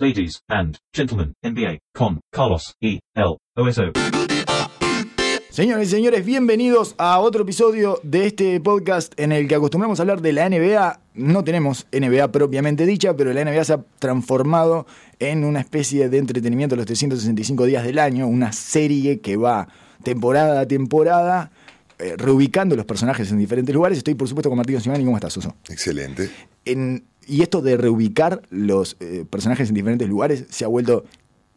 ladies and gentlemen, NBA con Carlos E. L. OSO. Señores y señores, bienvenidos a otro episodio de este podcast en el que acostumbramos a hablar de la NBA. No tenemos NBA propiamente dicha, pero la NBA se ha transformado en una especie de entretenimiento los 365 días del año, una serie que va temporada a temporada, eh, reubicando los personajes en diferentes lugares. Estoy, por supuesto, con Martín Simani. ¿Cómo estás, Suso? Excelente. En- y esto de reubicar los eh, personajes en diferentes lugares se ha vuelto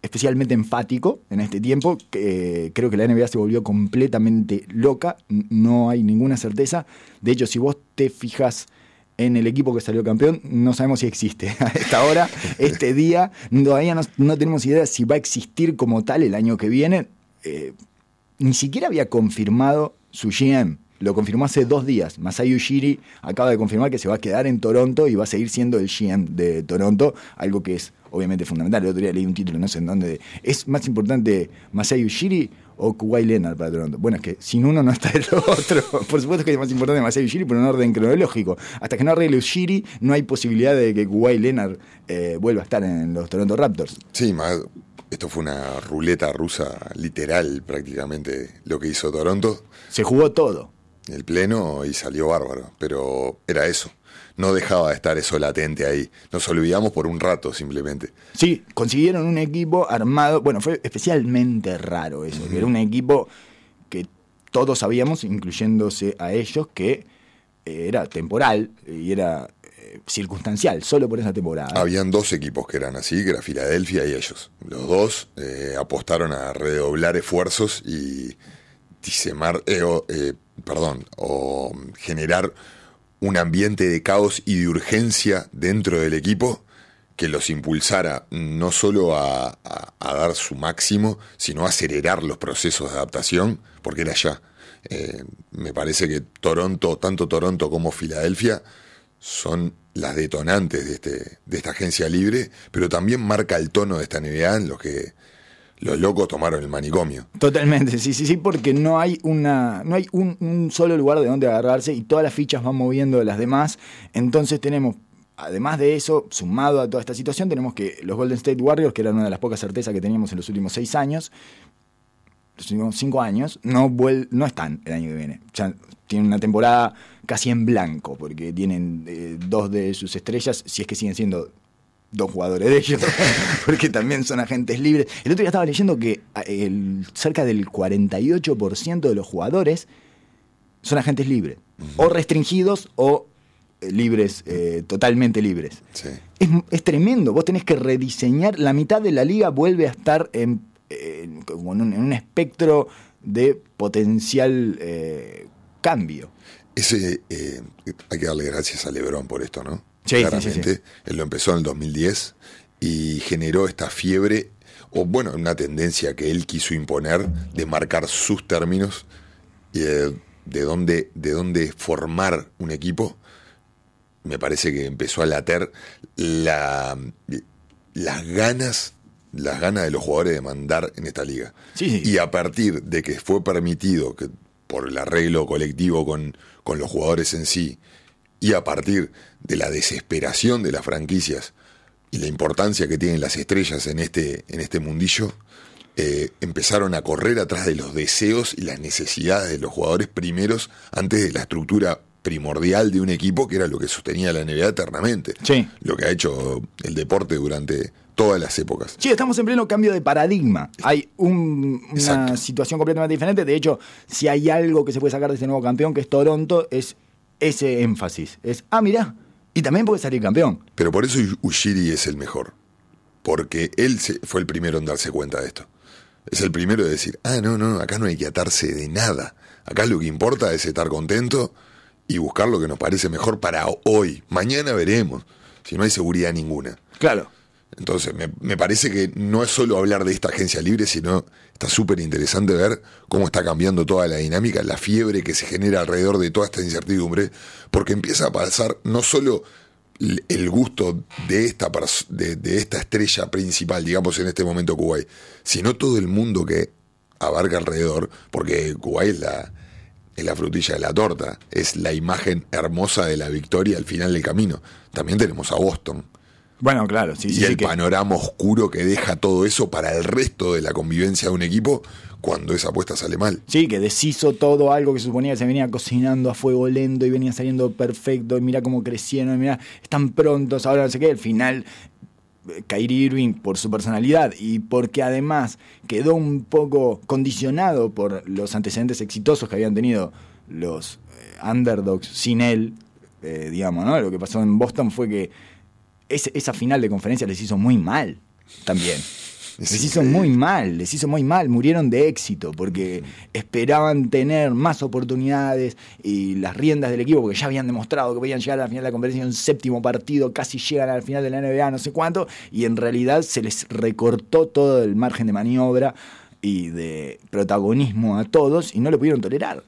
especialmente enfático en este tiempo. Que, eh, creo que la NBA se volvió completamente loca, no hay ninguna certeza. De hecho, si vos te fijas en el equipo que salió campeón, no sabemos si existe a esta hora, este día. Todavía no, no tenemos idea si va a existir como tal el año que viene. Eh, ni siquiera había confirmado su GM. Lo confirmó hace dos días. Masai Ujiri acaba de confirmar que se va a quedar en Toronto y va a seguir siendo el GM de Toronto, algo que es obviamente fundamental. El otro día leí un título, no sé en dónde. de, ¿Es más importante Masai Ujiri o Kawhi Leonard para Toronto? Bueno, es que sin uno no está el otro. Por supuesto que es más importante Masai Ujiri por un orden cronológico. Hasta que no arregle Ujiri, no hay posibilidad de que Kawhi Leonard eh, vuelva a estar en los Toronto Raptors. Sí, esto fue una ruleta rusa literal prácticamente lo que hizo Toronto, Se jugó todo. El pleno, y salió bárbaro. Pero era eso. No dejaba de estar eso latente ahí. Nos olvidamos por un rato simplemente. Sí, consiguieron un equipo armado. Bueno, fue especialmente raro eso. que Era un equipo que todos sabíamos, incluyéndose a ellos, que eh, era temporal y era eh, circunstancial, solo por esa temporada. Habían dos equipos que eran así, que era Filadelfia y ellos. Los dos eh, apostaron a redoblar esfuerzos y eh, o, eh, perdón, o generar un ambiente de caos y de urgencia dentro del equipo que los impulsara no solo a, dar su máximo, sino a acelerar los procesos de adaptación, porque era ya. Eh, me parece que Toronto, tanto Toronto como Filadelfia, son las detonantes de, este, de esta agencia libre, pero también marca el tono de esta NBA en los que los locos tomaron el manicomio. Totalmente, sí, sí, sí, porque no hay una, no hay un, un solo lugar de donde agarrarse y todas las fichas van moviendo las demás. Entonces tenemos, además de eso, sumado a toda esta situación, tenemos que los Golden State Warriors, que eran una de las pocas certezas que teníamos en los últimos seis años, los últimos cinco años, no, vuel- no están el año que viene. Sea, tienen una temporada casi en blanco, porque tienen eh, dos de sus estrellas, si es que siguen siendo dos jugadores de ellos, porque también son agentes libres. El otro día estaba leyendo que a, el- cerca del 48% de los jugadores son agentes libres, o restringidos o eh, libres, eh, totalmente libres. Sí. Es, es tremendo, vos tenés que rediseñar, la mitad de la liga vuelve a estar en, en- como en, un, en un espectro de potencial eh, cambio. Ese, eh, hay que darle gracias a Lebron por esto, ¿no? Sí, Claramente. sí, Él lo empezó en el 2010 y generó esta fiebre, o bueno, una tendencia que él quiso imponer de marcar sus términos y de, de dónde, de dónde formar un equipo. Me parece que empezó a later la, las ganas las ganas de los jugadores de mandar en esta liga. Sí. Y a partir de que fue permitido que por el arreglo colectivo con, con los jugadores en sí, y a partir de la desesperación de las franquicias y la importancia que tienen las estrellas en este, en este mundillo, eh, empezaron a correr atrás de los deseos y las necesidades de los jugadores primeros antes de la estructura primordial de un equipo, que era lo que sostenía la NBA eternamente. Sí. Lo que ha hecho el deporte durante todas las épocas. Sí, estamos en pleno cambio de paradigma. Hay un- una Exacto. situación completamente diferente. De hecho, si hay algo que se puede sacar de este nuevo campeón, que es Toronto, es ese énfasis. Es, ah, mirá, y también puede salir campeón. Pero por eso Ushiri es el mejor. Porque él fue el primero en darse cuenta de esto. Es el primero de decir, ah, no, no, acá no hay que atarse de nada. Acá lo que importa es estar contento y buscar lo que nos parece mejor para hoy. Mañana veremos, si no hay seguridad ninguna. Claro. Entonces, me, me parece que no es solo hablar de esta agencia libre, sino está súper interesante ver cómo está cambiando toda la dinámica, la fiebre que se genera alrededor de toda esta incertidumbre, porque empieza a pasar no solo el gusto de esta, de esta estrella principal, digamos en este momento Kuwait, sino todo el mundo que abarca alrededor, porque Kuwait es la, es la frutilla de la torta, es la imagen hermosa de la victoria al final del camino. También tenemos a Boston, Bueno, claro, sí, y sí, el que- panorama oscuro que deja todo eso para el resto de la convivencia de un equipo cuando esa apuesta sale mal. Sí, que deshizo todo algo que se suponía que se venía cocinando a fuego lento y venía saliendo perfecto. Y mira cómo crecieron, y mira, están prontos, ahora no sé qué. Al final, eh, Kyrie Irving, por su personalidad y porque además quedó un poco condicionado por los antecedentes exitosos que habían tenido los eh, underdogs sin él, eh, digamos, ¿no? Lo que pasó en Boston fue que esa final de conferencia les hizo muy mal también. Es Les hizo muy mal, les hizo muy mal, murieron de éxito porque esperaban tener más oportunidades y las riendas del equipo porque ya habían demostrado que podían llegar a la final de la conferencia en un séptimo partido, casi llegan al final de la NBA, no sé cuánto, y en realidad se les recortó todo el margen de maniobra y de protagonismo a todos y no lo pudieron tolerar.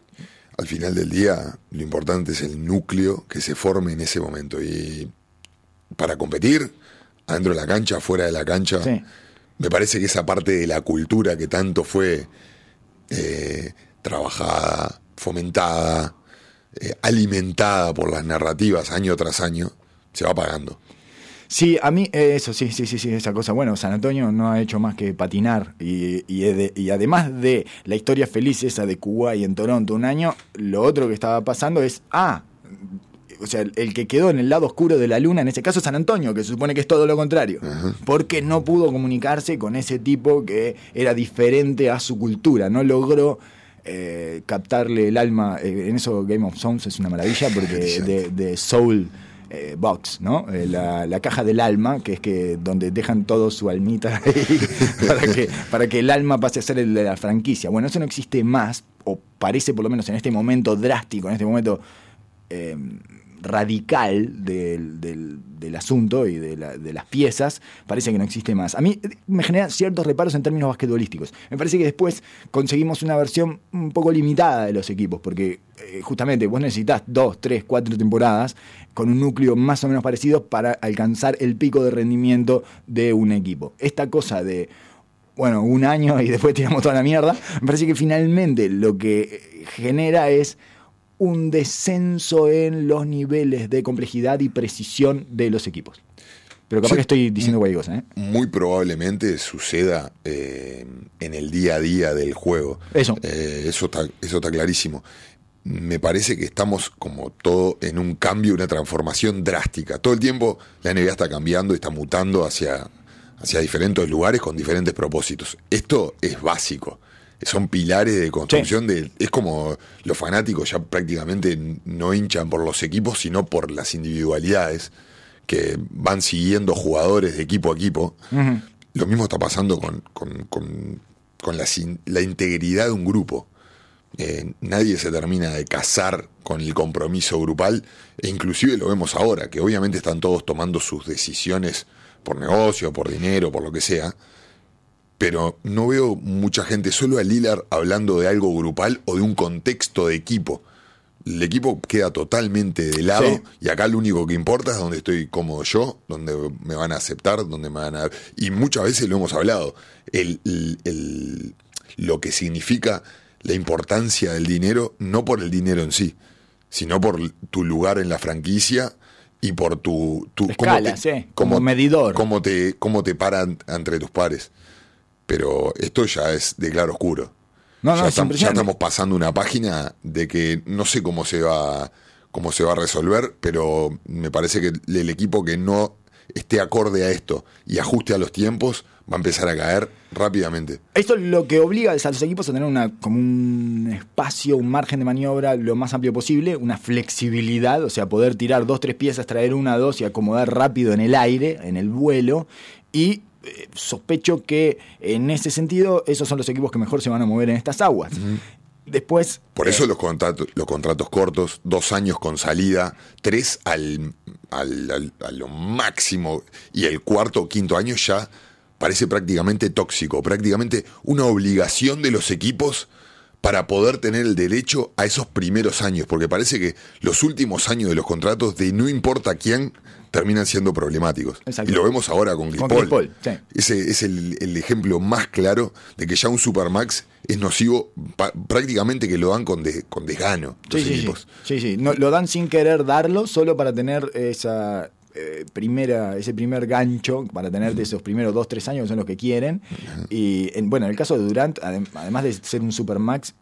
Al final del día, lo importante es el núcleo que se forme en ese momento. Y para competir, adentro de la cancha, fuera de la cancha, Sí. me parece que esa parte de la cultura que tanto fue eh, trabajada, fomentada, eh, alimentada por las narrativas año tras año, se va apagando. Sí, a mí eh, eso, sí, sí, sí, sí, esa cosa. Bueno, San Antonio no ha hecho más que patinar y, y, de- y además de la historia feliz esa de Kuwait en Toronto un año, lo otro que estaba pasando es, ah, o sea, el, el que quedó en el lado oscuro de la luna, en ese caso es San Antonio, que se supone que es todo lo contrario, porque no pudo comunicarse con ese tipo que era diferente a su cultura, no logró... eh, captarle el alma, eh, en eso Game of Thrones es una maravilla porque de, de Soul eh, Box, ¿no? La, la caja del alma, que es que donde dejan todo su almita ahí para, que, para que el alma pase a ser el de la franquicia. Bueno, eso no existe más, o parece por lo menos en este momento drástico, en este momento eh, radical del, del- asunto y de, la- de las piezas, parece que no existe más. A mí me generan ciertos reparos en términos basquetbolísticos. Me parece que después conseguimos una versión un poco limitada de los equipos, porque eh, justamente vos necesitas dos, tres, cuatro temporadas con un núcleo más o menos parecido para alcanzar el pico de rendimiento de un equipo. Esta cosa de bueno, un año y después tiramos toda la mierda. Me parece que finalmente lo que genera es un descenso en los niveles de complejidad y precisión de los equipos. Pero capaz Sí. que estoy diciendo cosa, ¿eh? Muy probablemente suceda eh, en el día a día del juego. Eso. Eh, eso, está, eso está clarísimo. Me parece que estamos como todo en un cambio, una transformación drástica. Todo el tiempo la NBA está cambiando y está mutando hacia, hacia diferentes lugares con diferentes propósitos. Esto es básico. Son pilares de construcción de. Es como los fanáticos ya prácticamente no hinchan por los equipos, sino por las individualidades que van siguiendo jugadores de equipo a equipo. Lo mismo está pasando con, con- con- con la, sin- la integridad de un grupo. Eh, nadie se termina de casar con el compromiso grupal, e inclusive lo vemos ahora, que obviamente están todos tomando sus decisiones por negocio, por dinero, por lo que sea, pero no veo mucha gente, solo a Lillard hablando de algo grupal o de un contexto de equipo. El equipo queda totalmente de lado Sí. y acá lo único que importa es donde estoy cómodo yo, donde me van a aceptar, donde me van a... Y muchas veces lo hemos hablado, el, el- el- lo que significa la importancia del dinero, no por el dinero en sí, sino por tu lugar en la franquicia y por tu... tu Escala, sí, como medidor. Cómo te, cómo te paran entre tus pares. Pero esto ya es de claro oscuro. No, no, ya, es estam- ya estamos pasando una página de que no sé cómo se va cómo se va a resolver, pero me parece que el equipo que no esté acorde a esto y ajuste a los tiempos va a empezar a caer rápidamente. Esto lo que obliga a los equipos a tener una, como un espacio, un margen de maniobra lo más amplio posible, una flexibilidad, o sea, poder tirar dos, tres piezas, traer una, dos y acomodar rápido en el aire, en el vuelo. Y eh, sospecho que en ese sentido esos son los equipos que mejor se van a mover en estas aguas. Después... Por eh, eso los contratos, los contratos cortos, dos años con salida, tres al, al- al- a lo máximo, y el cuarto o quinto año ya parece prácticamente tóxico, prácticamente una obligación de los equipos para poder tener el derecho a esos primeros años, porque parece que los últimos años de los contratos de no importa quién terminan siendo problemáticos. Exacto. Y lo vemos ahora con Chris Con sí. Ese es el, el ejemplo más claro de que ya un Supermax es nocivo, prácticamente que lo dan con, de- con desgano Sí, sí, sí. equipos. Sí, sí. No, lo dan sin querer darlo, solo para tener esa, eh, primera, ese primer gancho para tenerte esos primeros dos, tres años que son los que quieren. Y en, bueno, en el caso de Durant, adem- además de ser un supermax,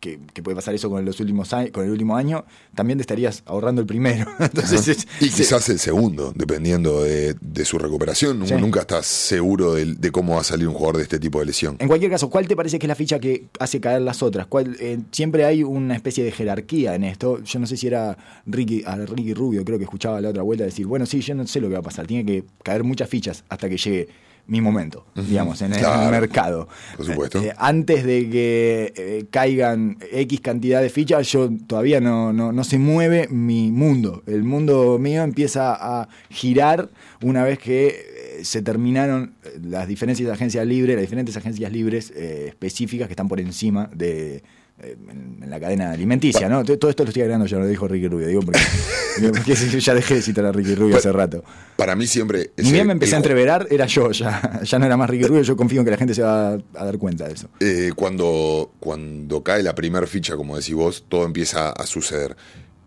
que, que puede pasar eso con los últimos años, con el último año, también te estarías ahorrando el primero. Entonces, es- Y quizás el segundo, dependiendo de, de su recuperación. Sí. nunca está seguro de, de cómo va a salir un jugador de este tipo de lesión. En cualquier caso, ¿cuál te parece que es la ficha que hace caer las otras? ¿Cuál, eh, siempre hay una especie de jerarquía en esto. Yo no sé si era Ricky, a Ricky Rubio, creo que escuchaba la otra vuelta decir, bueno, sí, yo no sé lo que va a pasar. Tiene que caer muchas fichas hasta que llegue mi momento, digamos, en el mercado. Por supuesto. Eh, antes de que eh, caigan X cantidad de fichas, yo todavía no, no, no se mueve mi mundo. El mundo mío empieza a girar una vez que eh, se terminaron eh, las diferencias de agencias libres, las diferentes agencias libres eh, específicas que están por encima de eh, en, en la cadena alimenticia, ¿no? Todo esto lo estoy agregando, ya lo dijo Ricky Rubio, digo porque, porque ya dejé de citar a Ricky Rubio hace rato. Para mí siempre... Ni bien me empecé a entreverar, era yo, ya, ya no era más Ricky Rubio, yo confío en que la gente se va a, a dar cuenta de eso. eh, cuando, cuando cae la primera ficha, como decís vos, todo empieza a suceder.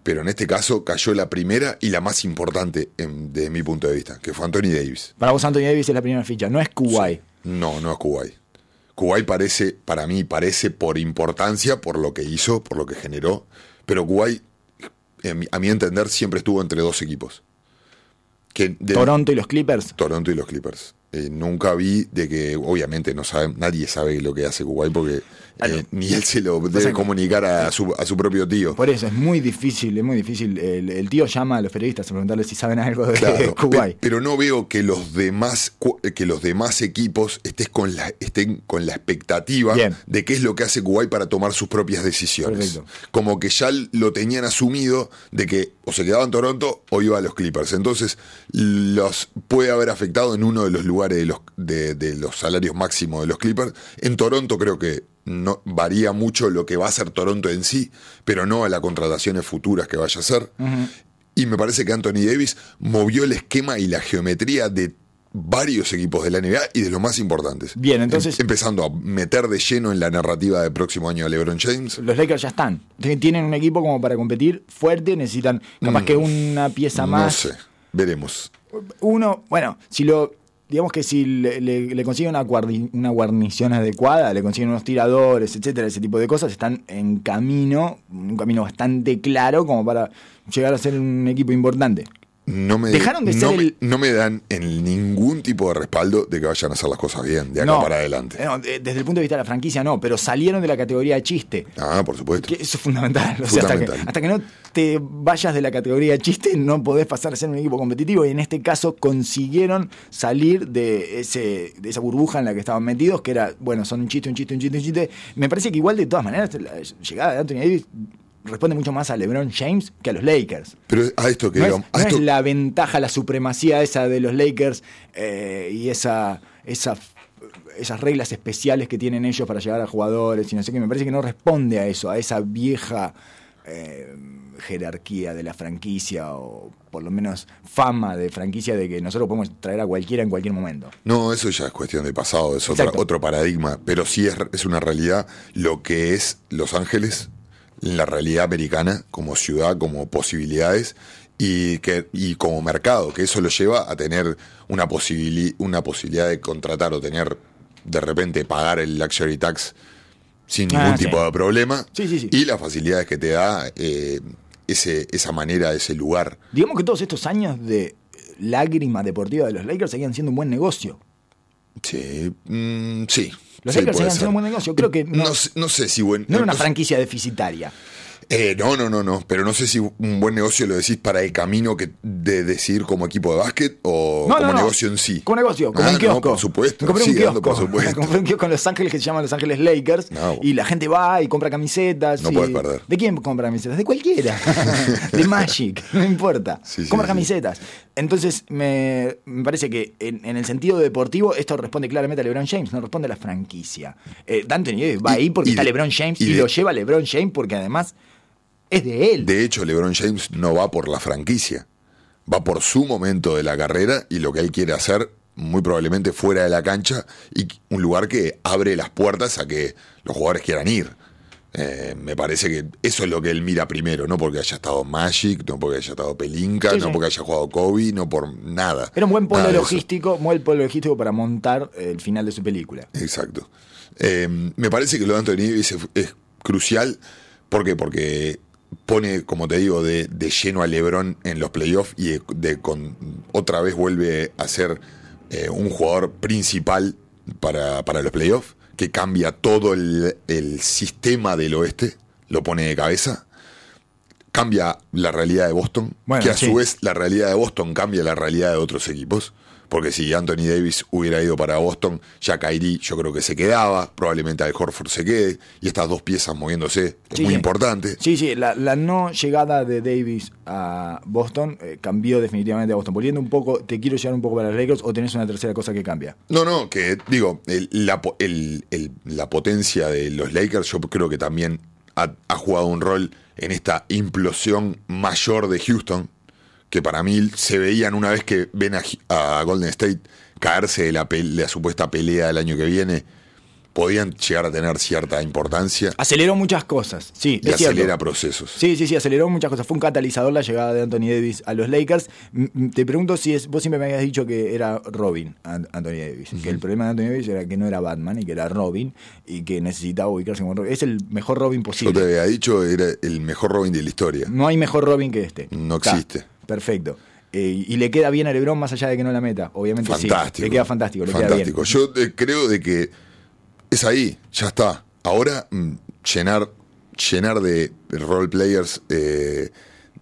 Pero en este caso cayó la primera y la más importante en- desde mi punto de vista, que fue Anthony Davis. Para vos, Anthony Davis es la primera ficha, no es Kuwait. No, no es Kuwait. Kuwait parece, para mí, parece por importancia, por lo que hizo, por lo que generó. Pero Kuwait, a mi entender, siempre estuvo entre dos equipos. Que de- Toronto y los Clippers. Toronto y los Clippers. Eh, nunca vi de que, obviamente, no sabe, nadie sabe lo que hace Kuwait porque eh, ni él se lo debe comunicar a su, a su propio tío. Por eso es muy difícil, es muy difícil. El, el tío llama a los periodistas a preguntarles si saben algo de Claro, Kuwait. pe- pero no veo que los demás cu- que los demás equipos estés con la, estén con la expectativa Bien. de qué es lo que hace Kuwait para tomar sus propias decisiones. Perfecto. Como que ya lo tenían asumido de que o se quedaba en Toronto o iba a los Clippers. Entonces los puede haber afectado en uno de los lugares de los, de, de los salarios máximos de los Clippers. En Toronto creo que no varía mucho lo que va a hacer Toronto en sí, pero no a las contrataciones futuras que vaya a hacer. Y me parece que Anthony Davis movió el esquema y la geometría de varios equipos de la NBA y de los más importantes. Bien, entonces- Em- empezando a meter de lleno en la narrativa del próximo año a LeBron James. Los Lakers ya están. Tienen un equipo como para competir fuerte, necesitan capaz que una pieza Mm. No más. sé, veremos. Uno, bueno, si lo. Digamos que si le, le, consiguen una, guardi- una guarnición adecuada, le consiguen unos tiradores, etcétera, ese tipo de cosas, están en camino, un camino bastante claro como para llegar a ser un equipo importante. No me, Dejaron de no ser me- el- no me dan en ningún tipo de respaldo de que vayan a hacer las cosas bien, de acá para adelante. no, desde el punto de vista de la franquicia no, pero salieron de la categoría de chiste. Ah, por supuesto. Que eso es fundamental. O sea, hasta que, hasta que no te vayas de la categoría de chiste, no podés pasar a ser un equipo competitivo. Y en este caso consiguieron salir de, ese, de esa burbuja en la que estaban metidos, que era, bueno, son un chiste, un chiste, un chiste, un chiste. Me parece que igual de todas maneras la llegada de Anthony Davis responde mucho más a LeBron James que a los Lakers. Pero a esto que No, digamos- a no esto- es la ventaja, la supremacía esa de los Lakers eh, y esa, esa, esas reglas especiales que tienen ellos para llegar a jugadores y no sé qué. Me parece que no responde a eso, a esa vieja eh, jerarquía de la franquicia o por lo menos fama de franquicia de que nosotros podemos traer a cualquiera en cualquier momento. No, eso ya es cuestión de pasado, es otra- otro paradigma, pero sí es, es una realidad lo que es Los Ángeles, la realidad americana como ciudad, como posibilidades y, que, y como mercado, que eso lo lleva a tener una, posibili- una posibilidad de contratar o tener de repente pagar el luxury tax sin Ah, ningún sí. tipo de problema Sí, sí, sí. y las facilidades que te da eh, ese, esa manera, ese lugar. Digamos que todos estos años de lágrima deportiva de los Lakers seguían siendo un buen negocio. Sí, mm, sí. Los Lakers siendo ser. un buen negocio. Creo que no, No, sé- no sé si buen. no era una franquicia deficitaria. Eh, no, no, no, no. Pero no sé si un buen negocio lo decís para el camino que de decidir como equipo de básquet o No, como no, no. negocio en sí. Como negocio, como Ah, un no, kiosco. por supuesto. Compré un kiosco. ando, por supuesto. Compré un kiosco en Los Ángeles que se llama Los Ángeles Lakers. Y la gente va y compra camisetas. No y- podés perder. ¿De quién compra camisetas? De cualquiera. de Magic, no importa. Sí, sí, compra camisetas. Entonces, me, me parece que en, en el sentido deportivo, esto responde claramente a LeBron James, no responde a la franquicia. Eh, Davis va Y- ahí porque está de- LeBron James y y, de- lo lleva LeBron James porque además es de él. De hecho, LeBron James no va por la franquicia. Va por su momento de la carrera y lo que él quiere hacer, muy probablemente fuera de la cancha, y un lugar que abre las puertas a que los jugadores quieran ir. Eh, me parece que eso es lo que él mira primero, no porque haya estado Magic, no porque haya estado Pelinka, Sí, no porque haya jugado Kobe, no por nada. Era un buen polo logístico, buen polo logístico para montar el final de su película. Exacto. Eh, me parece que lo de Anthony Davis es, es crucial. ¿Por qué? Porque pone, como te digo, de, de lleno a LeBron en los playoffs y de, de con, otra vez vuelve a ser eh, un jugador principal para, para los playoffs, que cambia todo el, el sistema del oeste, lo pone de cabeza. Cambia la realidad de Boston, Bueno, que a sí. su vez la realidad de Boston cambia la realidad de otros equipos. Porque si Anthony Davis hubiera ido para Boston, ya Kyrie yo creo que se quedaba, probablemente Al Horford se quede, y estas dos piezas moviéndose es Sí, muy sí. importante. Sí, sí, la, la no llegada de Davis a Boston eh, cambió definitivamente a Boston. Volviendo un poco, te quiero llevar un poco para los Lakers o tenés una tercera cosa que cambia. No, no, que digo, el- la, po- el- el- la potencia de los Lakers yo creo que también ha, ha jugado un rol en esta implosión mayor de Houston, que para mí se veían una vez que ven a, Golden State caerse de la, pe- de la supuesta pelea del año que viene, podían llegar a tener cierta importancia Aceleró muchas cosas, sí, y es cierto. acelera procesos. Sí, sí, sí, aceleró muchas cosas. Fue un catalizador la llegada de Anthony Davis a los Lakers. Te pregunto si es, vos siempre me habías dicho que era Robin, An- Anthony Davis. Que el problema de Anthony Davis era que no era Batman y que era Robin y que necesitaba ubicarse como Robin. Es el mejor Robin Yo te posible. había dicho, era el mejor Robin de la historia. No hay mejor Robin que este. No existe. Perfecto. Eh, y le queda bien a LeBron más allá de que no la meta. Obviamente Fantástico. sí. Le queda fantástico. Le Fantástico. Queda bien. Yo eh, creo de que es ahí, ya está. Ahora mm, llenar, llenar de role players eh,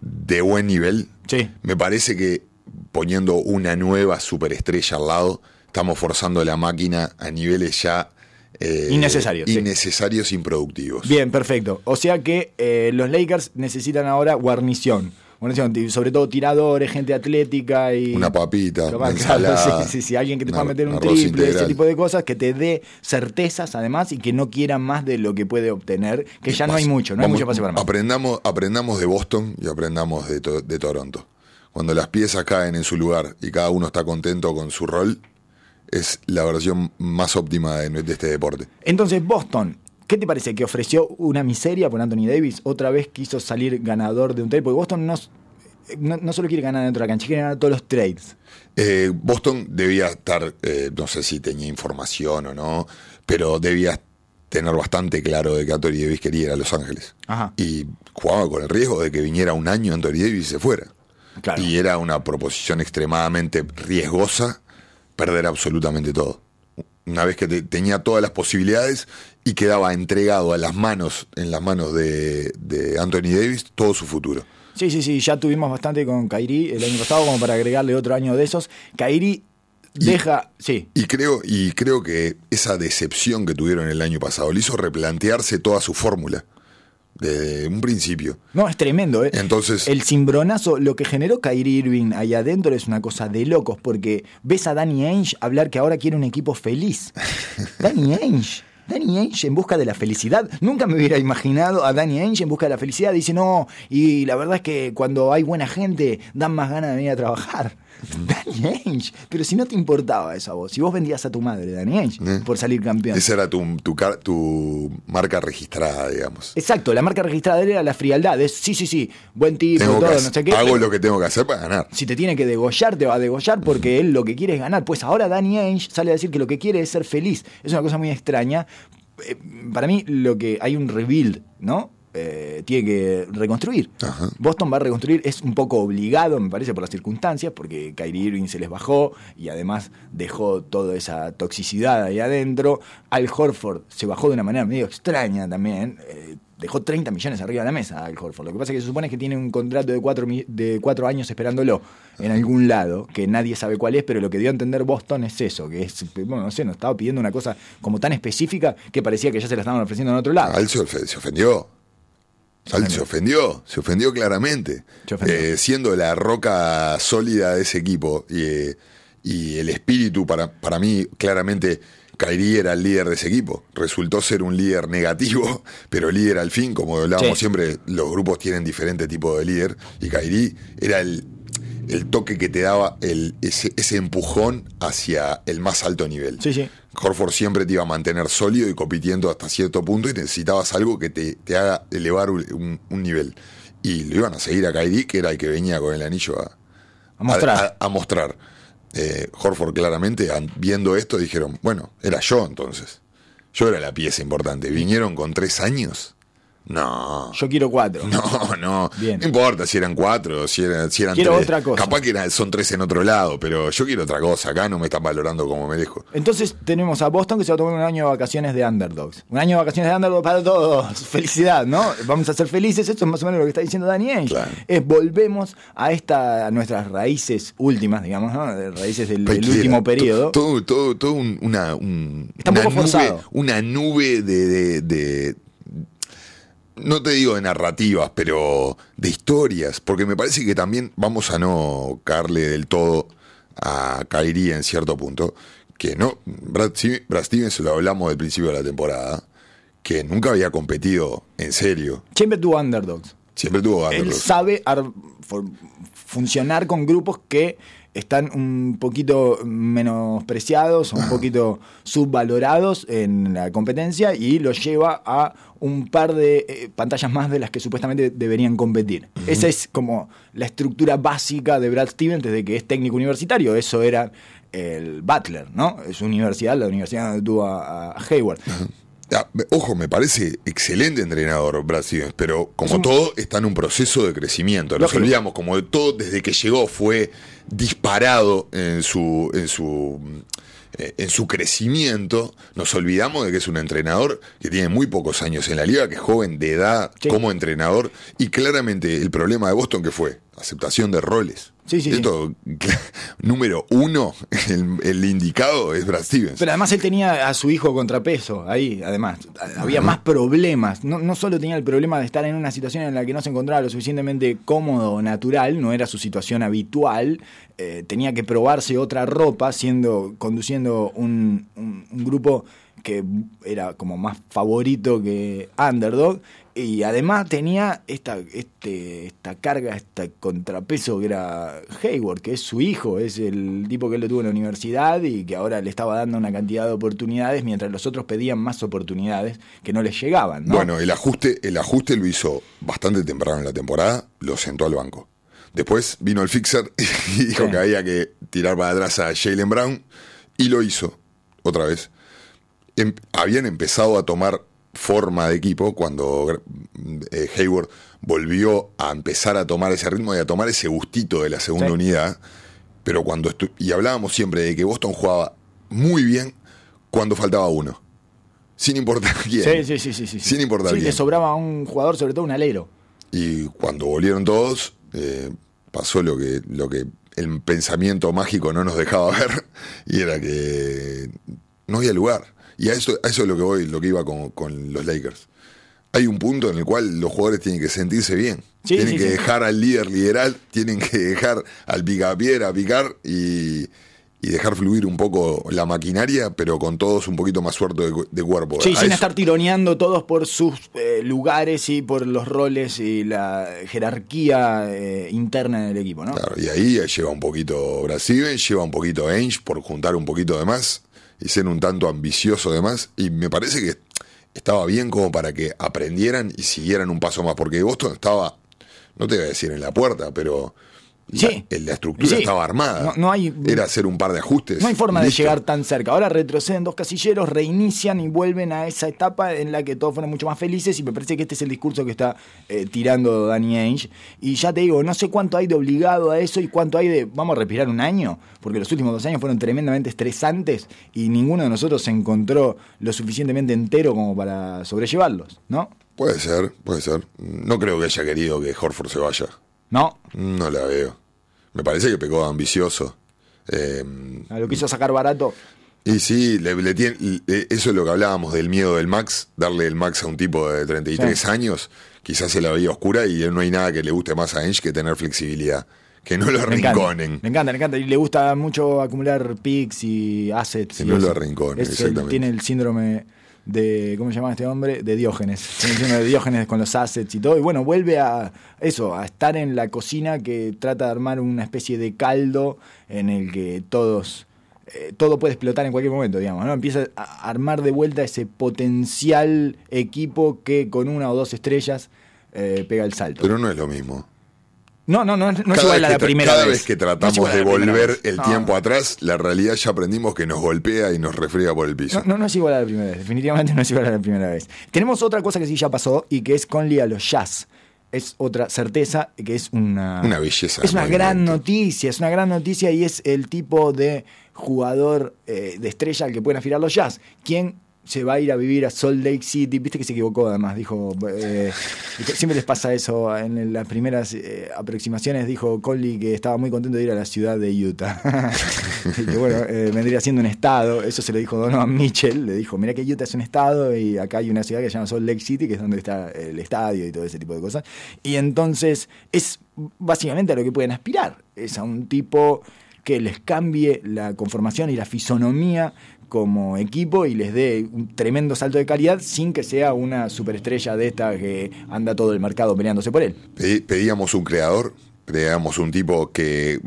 de buen nivel. Sí. Me parece que poniendo una nueva superestrella al lado, estamos forzando la máquina a niveles ya eh, Innecesarios, sí. innecesarios, improductivos. Bien, perfecto. O sea que eh, los Lakers necesitan ahora guarnición. Sobre todo tiradores, gente atlética y. Una papita, una ensalada, sí, sí, sí, alguien que te una- pueda meter un triple, ese tipo de cosas, que te dé certezas además y que no quiera más de lo que puede obtener, que ya no hay mucho, no hay mucho para separar más. Aprendamos, aprendamos de Boston y aprendamos de, to- de Toronto. Cuando las piezas caen en su lugar y cada uno está contento con su rol, es la versión más óptima de, de este deporte. Entonces, Boston, ¿qué te parece? ¿Que ofreció una miseria por Anthony Davis? ¿Otra vez quiso salir ganador de un trade? Porque Boston no, no, no solo quiere ganar dentro de la cancha, quiere ganar todos los trades. Eh, Boston debía estar, eh, no sé si tenía información o no, pero debía tener bastante claro de que Anthony Davis quería ir a Los Ángeles. Ajá. Y jugaba con el riesgo de que viniera un año Anthony Davis y se fuera. Claro. Y era una proposición extremadamente riesgosa perder absolutamente todo. Una vez que te- tenía todas las posibilidades y quedaba entregado a las manos, en las manos de, de Anthony Davis, todo su futuro. Sí, sí, sí, ya tuvimos bastante con Kairi el año pasado como para agregarle otro año de esos. Kairi deja, sí, Y creo, y creo que esa decepción que tuvieron el año pasado le hizo replantearse toda su fórmula. Desde un principio. no, es tremendo, ¿eh? Entonces- El cimbronazo, lo que generó Kyrie Irving ahí adentro es una cosa de locos, porque ves a Danny Ainge hablar que ahora quiere un equipo feliz. Danny Ainge. Danny Ainge en busca de la felicidad. Nunca me hubiera imaginado a Danny Ainge en busca de la felicidad. Dice, no, y la verdad es que cuando hay buena gente, dan más ganas de venir a trabajar. Danny Ainge. Pero si no te importaba eso a vos, si vos vendías a tu madre, Danny Ainge, Eh. por salir campeón. Esa era tu, tu, marca registrada, digamos. Exacto, la marca registrada era la frialdad. Es, sí, sí, sí, buen tipo, Tengo todo, no sé qué. hago lo que tengo que hacer para ganar. si te tiene que degollar, te va a degollar porque él lo que quiere es ganar. Pues ahora Danny Ainge sale a decir que lo que quiere es ser feliz. Es una cosa muy extraña. Eh, Para mí, lo que hay un rebuild, ¿no? Eh, tiene que reconstruir. Ajá. Boston va a reconstruir, es un poco obligado, me parece, por las circunstancias, porque Kyrie Irving se les bajó y además dejó toda esa toxicidad ahí adentro. Al Horford se bajó de una manera medio extraña también. eh, dejó 30 millones arriba de la mesa Al Horford. Lo que pasa es que se supone que tiene un contrato de cuatro, de cuatro años esperándolo en algún lado, que nadie sabe cuál es, pero lo que dio a entender Boston es eso, que es, bueno, no sé, nos estaba pidiendo una cosa como tan específica que parecía que ya se la estaban ofreciendo en otro lado. Al se, ofe- se ofendió. Al se ofendió, se ofendió claramente. Se ofendió. Eh, siendo la roca sólida de ese equipo y, eh, y el espíritu, para, para mí, claramente, Kairi era el líder de ese equipo. Resultó ser un líder negativo, pero líder al fin, como hablábamos Sí. siempre, los grupos tienen diferentes tipos de líder. Y Kairi era el, el toque que te daba el, ese, ese empujón hacia el más alto nivel. Sí, sí. Horford siempre te iba a mantener sólido y compitiendo hasta cierto punto y necesitabas algo que te, te haga elevar un, nivel. Y lo iban a seguir a Kyrie, que era el que venía con el anillo a, A mostrar. a- a mostrar. Eh, Horford claramente, viendo esto, dijeron, bueno, era yo entonces. Yo era la pieza importante. ¿Vinieron con tres años? No. Yo quiero cuatro. No, no. Bien. No importa si eran cuatro, si eran, si eran Quiero tres. otra cosa. Capaz que eran- son tres en otro lado, pero yo quiero otra cosa. Acá no me están valorando como merezco. Entonces tenemos a Boston que se va a tomar un año de vacaciones de underdogs. Un año de vacaciones de underdogs para todos. Felicidad, ¿no? Vamos a ser felices. Esto es más o menos lo que está diciendo Ainge. Claro. Es volvemos a esta a nuestras raíces últimas, digamos, ¿no? Raíces del, último periodo. Todo, todo, todo un- una, un- Está un una, poco nube, forzado. una nube de, de- de- No te digo de narrativas, pero de historias. Porque me parece que también vamos a no caerle del todo a Kyrie en cierto punto. Que no. Brad, Steve- Brad Stevens lo hablamos del principio de la temporada. Que nunca había competido en serio. Siempre tuvo underdogs. Siempre tuvo Él underdogs. sabe ar- for- funcionar con grupos que están un poquito menospreciados, un poquito subvalorados en la competencia y los lleva a un par de eh, pantallas más de las que supuestamente deberían competir. Esa es como la estructura básica de Brad Stevens desde que es técnico universitario. Eso era el Butler, ¿no? Es universidad, la universidad donde tuvo a, a Hayward. Ojo, me parece excelente entrenador Stevens, pero como un- todo está en un proceso de crecimiento. Nos Lógico. olvidamos, como de todo desde que llegó fue disparado en su, en su eh, en su crecimiento, nos olvidamos de que es un entrenador que tiene muy pocos años en la liga, que es joven de edad Sí. como entrenador, y claramente el problema de Boston que fue aceptación de roles. Sí, sí, sí. Esto, número uno, el, el indicado es Brad Stevens. Pero además él tenía a su hijo contrapeso ahí, además. Había más problemas. No, no solo tenía el problema de estar en una situación en la que no se encontraba lo suficientemente cómodo o natural, no era su situación habitual. eh, tenía que probarse otra ropa, siendo conduciendo un, un- un grupo que era como más favorito que underdog. Y además tenía esta, este, esta carga, este contrapeso que era Hayward, que es su hijo, es el tipo que él lo tuvo en la universidad y que ahora le estaba dando una cantidad de oportunidades mientras los otros pedían más oportunidades que no les llegaban. ¿no? Bueno, el ajuste, el ajuste lo hizo bastante temprano en la temporada, lo sentó al banco. Después vino el fixer y dijo Sí. que había que tirar para atrás a Jalen Brown y lo hizo otra vez. Em- habían empezado a tomar forma de equipo cuando eh, Hayward volvió a empezar a tomar ese ritmo y a tomar ese gustito de la segunda Sí. unidad. Pero cuando y hablábamos siempre de que Boston jugaba muy bien cuando faltaba uno. Sin importar quién. Sí, sí, sí, sí, sí. Sin importar Sí, quién. le sobraba a un jugador, sobre todo un alero. Y cuando volvieron todos, eh, pasó lo que, lo que el pensamiento mágico no nos dejaba ver, y era que no había lugar. Y a eso, a eso es lo que voy, lo que iba con, con los Lakers. Hay un punto en el cual los jugadores tienen que sentirse bien. Sí, tienen sí, que sí. dejar al líder liderar, tienen que dejar al picapiedra picar y, y dejar fluir un poco la maquinaria, pero con todos un poquito más suelto de, cu- de cuerpo. Sí, sin eso- estar tironeando todos por sus eh, lugares y por los roles y la jerarquía eh, interna del equipo, ¿no? Claro, y ahí lleva un poquito Brasil, lleva un poquito Ainge por juntar un poquito de más y ser un tanto ambicioso de más. Y me parece que estaba bien como para que aprendieran y siguieran un paso más, porque Boston estaba, no te voy a decir en la puerta, pero Sí. la estructura Sí. estaba armada. No- no hay- Era hacer un par de ajustes. No hay forma de llegar tan cerca. Ahora retroceden dos casilleros, reinician y vuelven a esa etapa en la que todos fueron mucho más felices y me parece que este es el discurso que está eh, tirando Danny Ainge. Y ya te digo, no sé cuánto hay de obligado a eso y cuánto hay de vamos a respirar un año, porque los últimos dos años fueron tremendamente estresantes y ninguno de nosotros se encontró lo suficientemente entero como para sobrellevarlos, ¿no? Puede ser, puede ser. No creo que haya querido que Horford se vaya. No, No la veo. Me parece que pegó ambicioso. Eh, a lo quiso sacar barato. Y sí, le, le tiene- le- eso es lo que hablábamos del miedo del Max, darle el Max a un tipo de 33 Sí. años, quizás se la veía oscura y no hay nada que le guste más a Ench que tener flexibilidad. Que no lo Me encanta, arrinconen. me encanta, me encanta. Y le gusta mucho acumular picks y assets. Que y no lo arrinconen, exactamente. tiene el síndrome de, ¿cómo se llama este hombre? De Diógenes. De Diógenes con los assets y todo. Y bueno, vuelve a eso, a estar en la cocina que trata de armar una especie de caldo en el que todos eh, todo puede explotar en cualquier momento, digamos, ¿no? Empieza a armar de vuelta ese potencial equipo que con una o dos estrellas eh, pega el salto. Pero no es lo mismo. No, no, no, no es igual vez a la primera cada vez. vez que tratamos de volver vez. el No, tiempo atrás, la realidad ya aprendimos que nos golpea y nos refriega por el piso. No, no, no es igual a la primera vez, definitivamente no es igual a la primera vez. Tenemos otra cosa que sí ya pasó y que es Conley a los Jazz. Es otra certeza que es una... Una belleza Es una gran noticia, es una gran noticia y es el tipo de jugador eh, de estrella al que pueden aspirar los Jazz. ¿Quién se va a ir a vivir a Salt Lake City? Viste que se equivocó además, dijo... eh, siempre les pasa eso en las primeras eh, aproximaciones, dijo Conley que estaba muy contento de ir a la ciudad de Utah. y que bueno, eh, vendría siendo un estado, eso se lo dijo Donovan Mitchell, le dijo, mira que Utah es un estado y acá hay una ciudad que se llama Salt Lake City, que es donde está el estadio y todo ese tipo de cosas. Y entonces es básicamente a lo que pueden aspirar, es a un tipo que les cambie la conformación y la fisonomía como equipo y les dé un tremendo salto de calidad sin que sea una superestrella de esta que anda todo el mercado peleándose por él. Pedíamos un creador, pedíamos un tipo que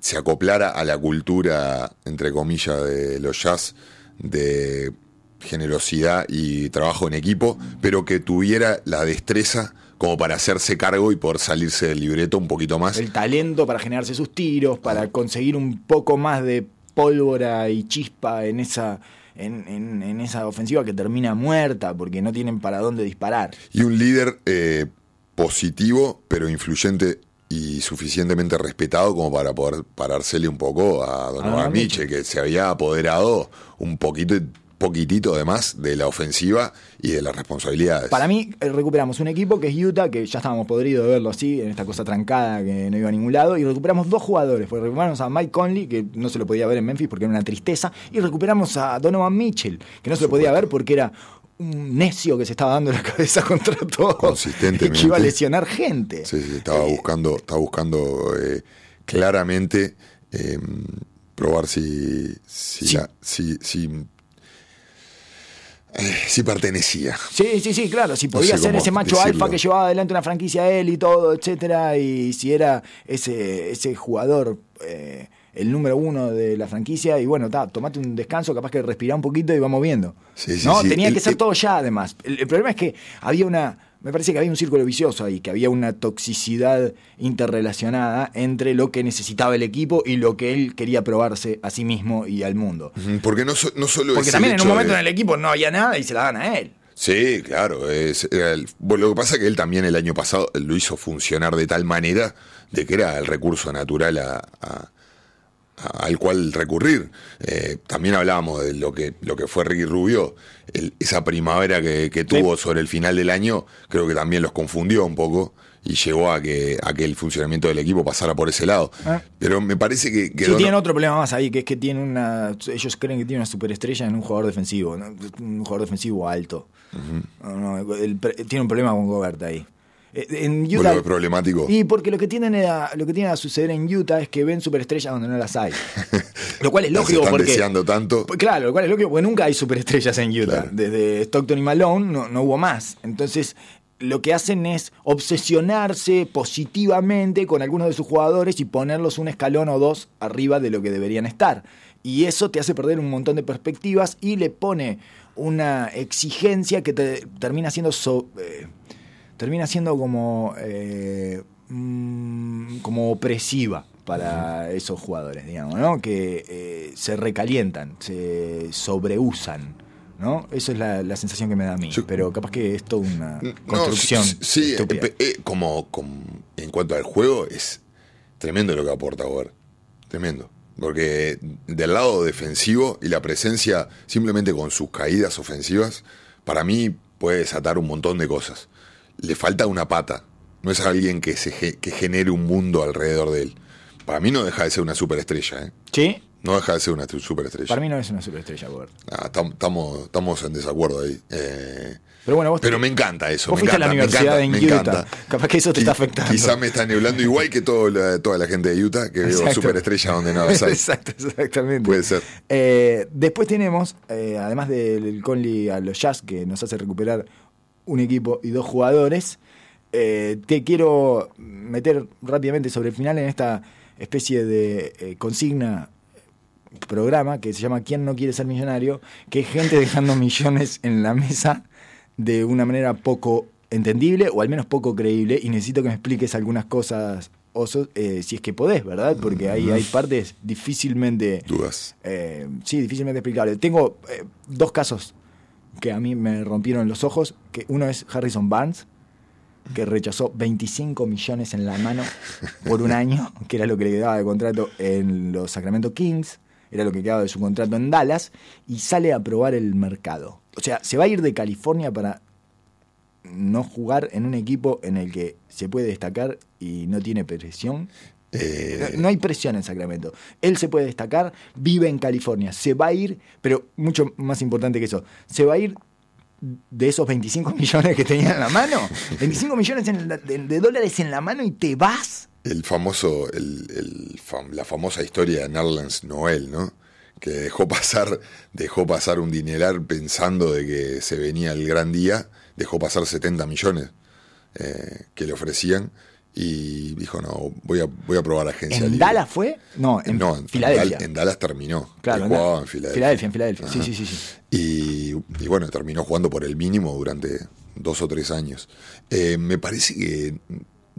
se acoplara a la cultura, entre comillas, de los jazz, de generosidad y trabajo en equipo, pero que tuviera la destreza como para hacerse cargo y poder salirse del libreto un poquito más. el talento para generarse sus tiros, para conseguir un poco más de pólvora y chispa en esa, en, en- en esa ofensiva que termina muerta porque no tienen para dónde disparar. Y un líder eh, positivo, pero influyente y suficientemente respetado como para poder parársele un poco a Donovan Donovan Mitchell, que se había apoderado un poquito, poquitito además de la ofensiva y de las responsabilidades. Para mí eh, recuperamos un equipo que es Utah, que ya estábamos podridos de verlo así, en esta cosa trancada que no iba a ningún lado, y recuperamos dos jugadores, porque recuperamos a Mike Conley, que no se lo podía ver en Memphis porque era una tristeza, y recuperamos a Donovan Mitchell, que no se lo podía ver porque era un necio que se estaba dando la cabeza contra todo, Consistentemente. que iba a lesionar gente. Sí, sí, estaba Eh, buscando, estaba buscando eh, claramente eh, probar si si, Sí. la- si, si, eh, si pertenecía. Sí, sí, sí, claro. Si podía sé ser ese macho decirlo. alfa que llevaba adelante una franquicia él y todo, etcétera, y si era ese, ese jugador eh, el número uno de la franquicia, y bueno, ta, tomate un descanso, capaz que respirá un poquito y vamos viendo. Sí, sí, no, sí. tenía El- que ser el- todo ya, además. El, el problema es que había una. Me parece que había un círculo vicioso ahí, que había una toxicidad interrelacionada entre lo que necesitaba el equipo y lo que él quería probarse a sí mismo y al mundo. Porque no, so- no solo Porque es el también en un momento de- en el equipo no había nada y se la dan a él. Sí, claro. Es, era el- bueno, lo que pasa es que él también el año pasado lo hizo funcionar de tal manera de que era el recurso natural a- al cual recurrir. Eh, también hablábamos de lo que, lo que fue Ricky Rubio, el- esa primavera que, que tuvo sobre el final del año, creo que también los confundió un poco y llevó a que, a que el funcionamiento del equipo pasara por ese lado. Ah. Pero me parece que... que Sí, Dono- tienen otro problema más ahí, que es que tienen una. Ellos creen que tienen una superestrella en un jugador defensivo, ¿no? un jugador defensivo alto. No, no, el- tiene un problema con Gobert ahí. Eh, En ¿Vos Utah, ves problemático? y porque lo que tienen a, lo que tiene a suceder en Utah es que ven superestrellas donde no las hay. Lo cual es lógico están porque. deseando tanto. Pues claro, lo cual es lógico porque nunca hay superestrellas en Utah. Claro. Desde Stockton y Malone no, no hubo más. Entonces, lo que hacen es obsesionarse positivamente con algunos de sus jugadores y ponerlos un escalón o dos arriba de lo que deberían estar. Y eso te hace perder un montón de perspectivas y le pone una exigencia que te termina siendo so- eh, termina siendo como eh, mm, como opresiva para esos jugadores, digamos, ¿no? Que eh, se recalientan, se sobreusan, ¿no? Eso es la, la sensación que me da a mí. Pero capaz que es toda una No, construcción. sí, eh, como, como en cuanto al juego, es tremendo lo que aporta Gobert. Tremendo. Porque del lado defensivo y la presencia, simplemente con sus caídas ofensivas, para mí puede desatar un montón de cosas. Le falta una pata. No es alguien que, se que genere un mundo alrededor de él. Para mí no deja de ser una superestrella. ¿eh? ¿Sí? No deja de ser una superestrella. Para mí no es una superestrella, Gobert. Ah, tam- Estamos estamos en desacuerdo ahí. Eh, Pero bueno, vos pero te- me encanta eso. Vos me fuiste a la encanta, me universidad encanta, en me Utah. encanta. Capaz que eso te está afectando. Quizá me está nublando igual que todo la- toda la gente de Utah, que veo superestrella donde no las hay. Exacto, exactamente. Puede ser. Eh, después tenemos, eh, además del Conley a los Jazz, que nos hace recuperar un equipo y dos jugadores, eh, te quiero meter rápidamente sobre el final en esta especie de eh, consigna programa que se llama ¿Quién no quiere ser millonario? Que es gente dejando millones en la mesa de una manera poco entendible o al menos poco creíble y necesito que me expliques algunas cosas, Oso, eh, si es que podés, ¿verdad? Porque ahí hay partes difícilmente... Dudas. Eh, sí, difícilmente explicable. Tengo eh, dos casos que a mí me rompieron los ojos. Que uno es Harrison Barnes, que rechazó 25 millones en la mano por un año, que era lo que le quedaba de contrato en los Sacramento Kings, era lo que quedaba de su contrato en Dallas, y sale a probar el mercado. O sea, se va a ir de California para no jugar en un equipo en el que se puede destacar y no tiene presión. Eh, No hay presión en Sacramento. Él se puede destacar, vive en California, se va a ir, pero mucho más importante que eso, se va a ir de esos 25 millones que tenía en la mano. 25 millones en la- de, de dólares en la mano y te vas. El famoso, el, el fam- la famosa historia de Nerlens Noel, ¿no? Que dejó pasar, dejó pasar un dineral pensando de que se venía el gran día, dejó pasar 70 millones eh, que le ofrecían y dijo, no, voy a, voy a probar agencia ¿En libre. Dallas fue? No, en, no, en Filadelfia. En Dallas terminó. claro, en jugaba en Filadelfia. Filadelfia, en Filadelfia. Sí, sí, sí, sí. Y, y bueno, terminó jugando por el mínimo durante dos o tres años. Eh, me parece que,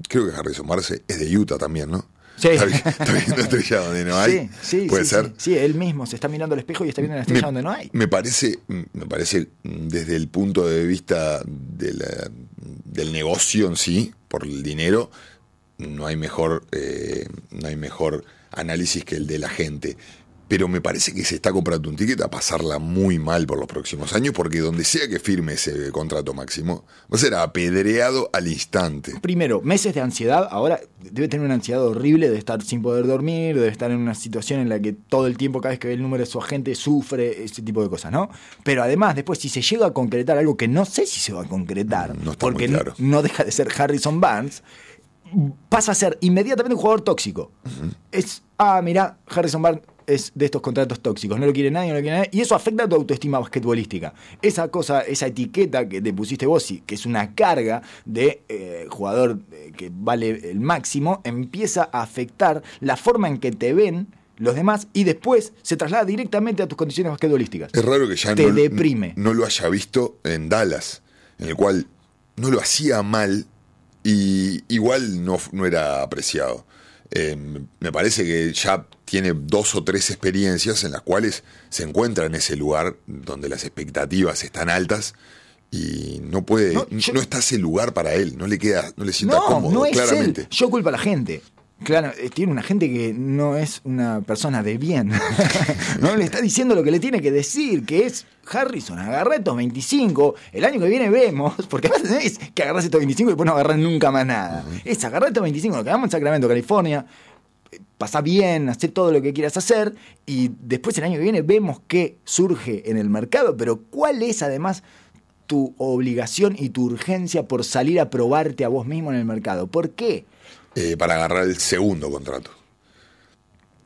creo que Harrison Marce es de Utah también, ¿no? Sí. Está, está viendo estrella donde no hay. Sí, sí, Puede sí, ser. sí. Sí, él mismo se está mirando al espejo y está viendo la estrella donde no hay. Me parece, me parece desde el punto de vista de la- del negocio en sí, por el dinero, no hay mejor, eh, no hay mejor análisis que el de la gente. Pero me parece que se está comprando un ticket a pasarla muy mal por los próximos años, porque donde sea que firme ese contrato máximo, va a ser apedreado al instante. Primero, meses de ansiedad. Ahora debe tener una ansiedad horrible de estar sin poder dormir, de estar en una situación en la que todo el tiempo, cada vez que ve el número de su agente, sufre, ese tipo de cosas, ¿no? Pero además, después, si se llega a concretar algo que no sé si se va a concretar, No está porque muy claro. no, no deja de ser Harrison Barnes, pasa a ser inmediatamente un jugador tóxico. Es, ah, mira, Harrison Barnes es de estos contratos tóxicos, no lo quiere nadie, no lo quiere nadie, y eso afecta a tu autoestima basquetbolística. Esa cosa, esa etiqueta que te pusiste vos, que es una carga de eh, jugador eh, que vale el máximo, empieza a afectar la forma en que te ven los demás y después se traslada directamente a tus condiciones basquetbolísticas. Es raro que ya Te no, deprime. no lo haya visto en Dallas, en el cual no lo hacía mal y igual no, no era apreciado. Eh, me parece que ya tiene dos o tres experiencias en las cuales se encuentra en ese lugar donde las expectativas están altas y no puede, No, está ese lugar para él, no le queda, no le sienta No, cómodo, no es claramente. él. Yo culpo a la gente. Claro, eh, tiene una gente que no es una persona de bien. no le está diciendo lo que le tiene que decir, que es Harrison, agarra estos 25, el año que viene vemos, porque además es que agarras estos 25 y después no agarras nunca más nada. Es agarrar estos 25, nos quedamos en Sacramento, California, pasa bien, hacer todo lo que quieras hacer y después el año que viene vemos qué surge en el mercado, pero cuál es además tu obligación y tu urgencia por salir a probarte a vos mismo en el mercado. ¿Por qué? eh, para agarrar el segundo contrato.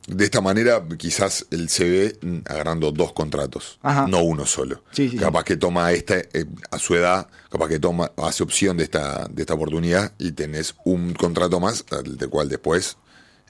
De esta manera, quizás él se ve agarrando dos contratos, Ajá. no uno solo. Sí, sí, capaz que toma este eh, a su edad, capaz que toma hace opción de esta de esta oportunidad y tenés un contrato más, al del cual después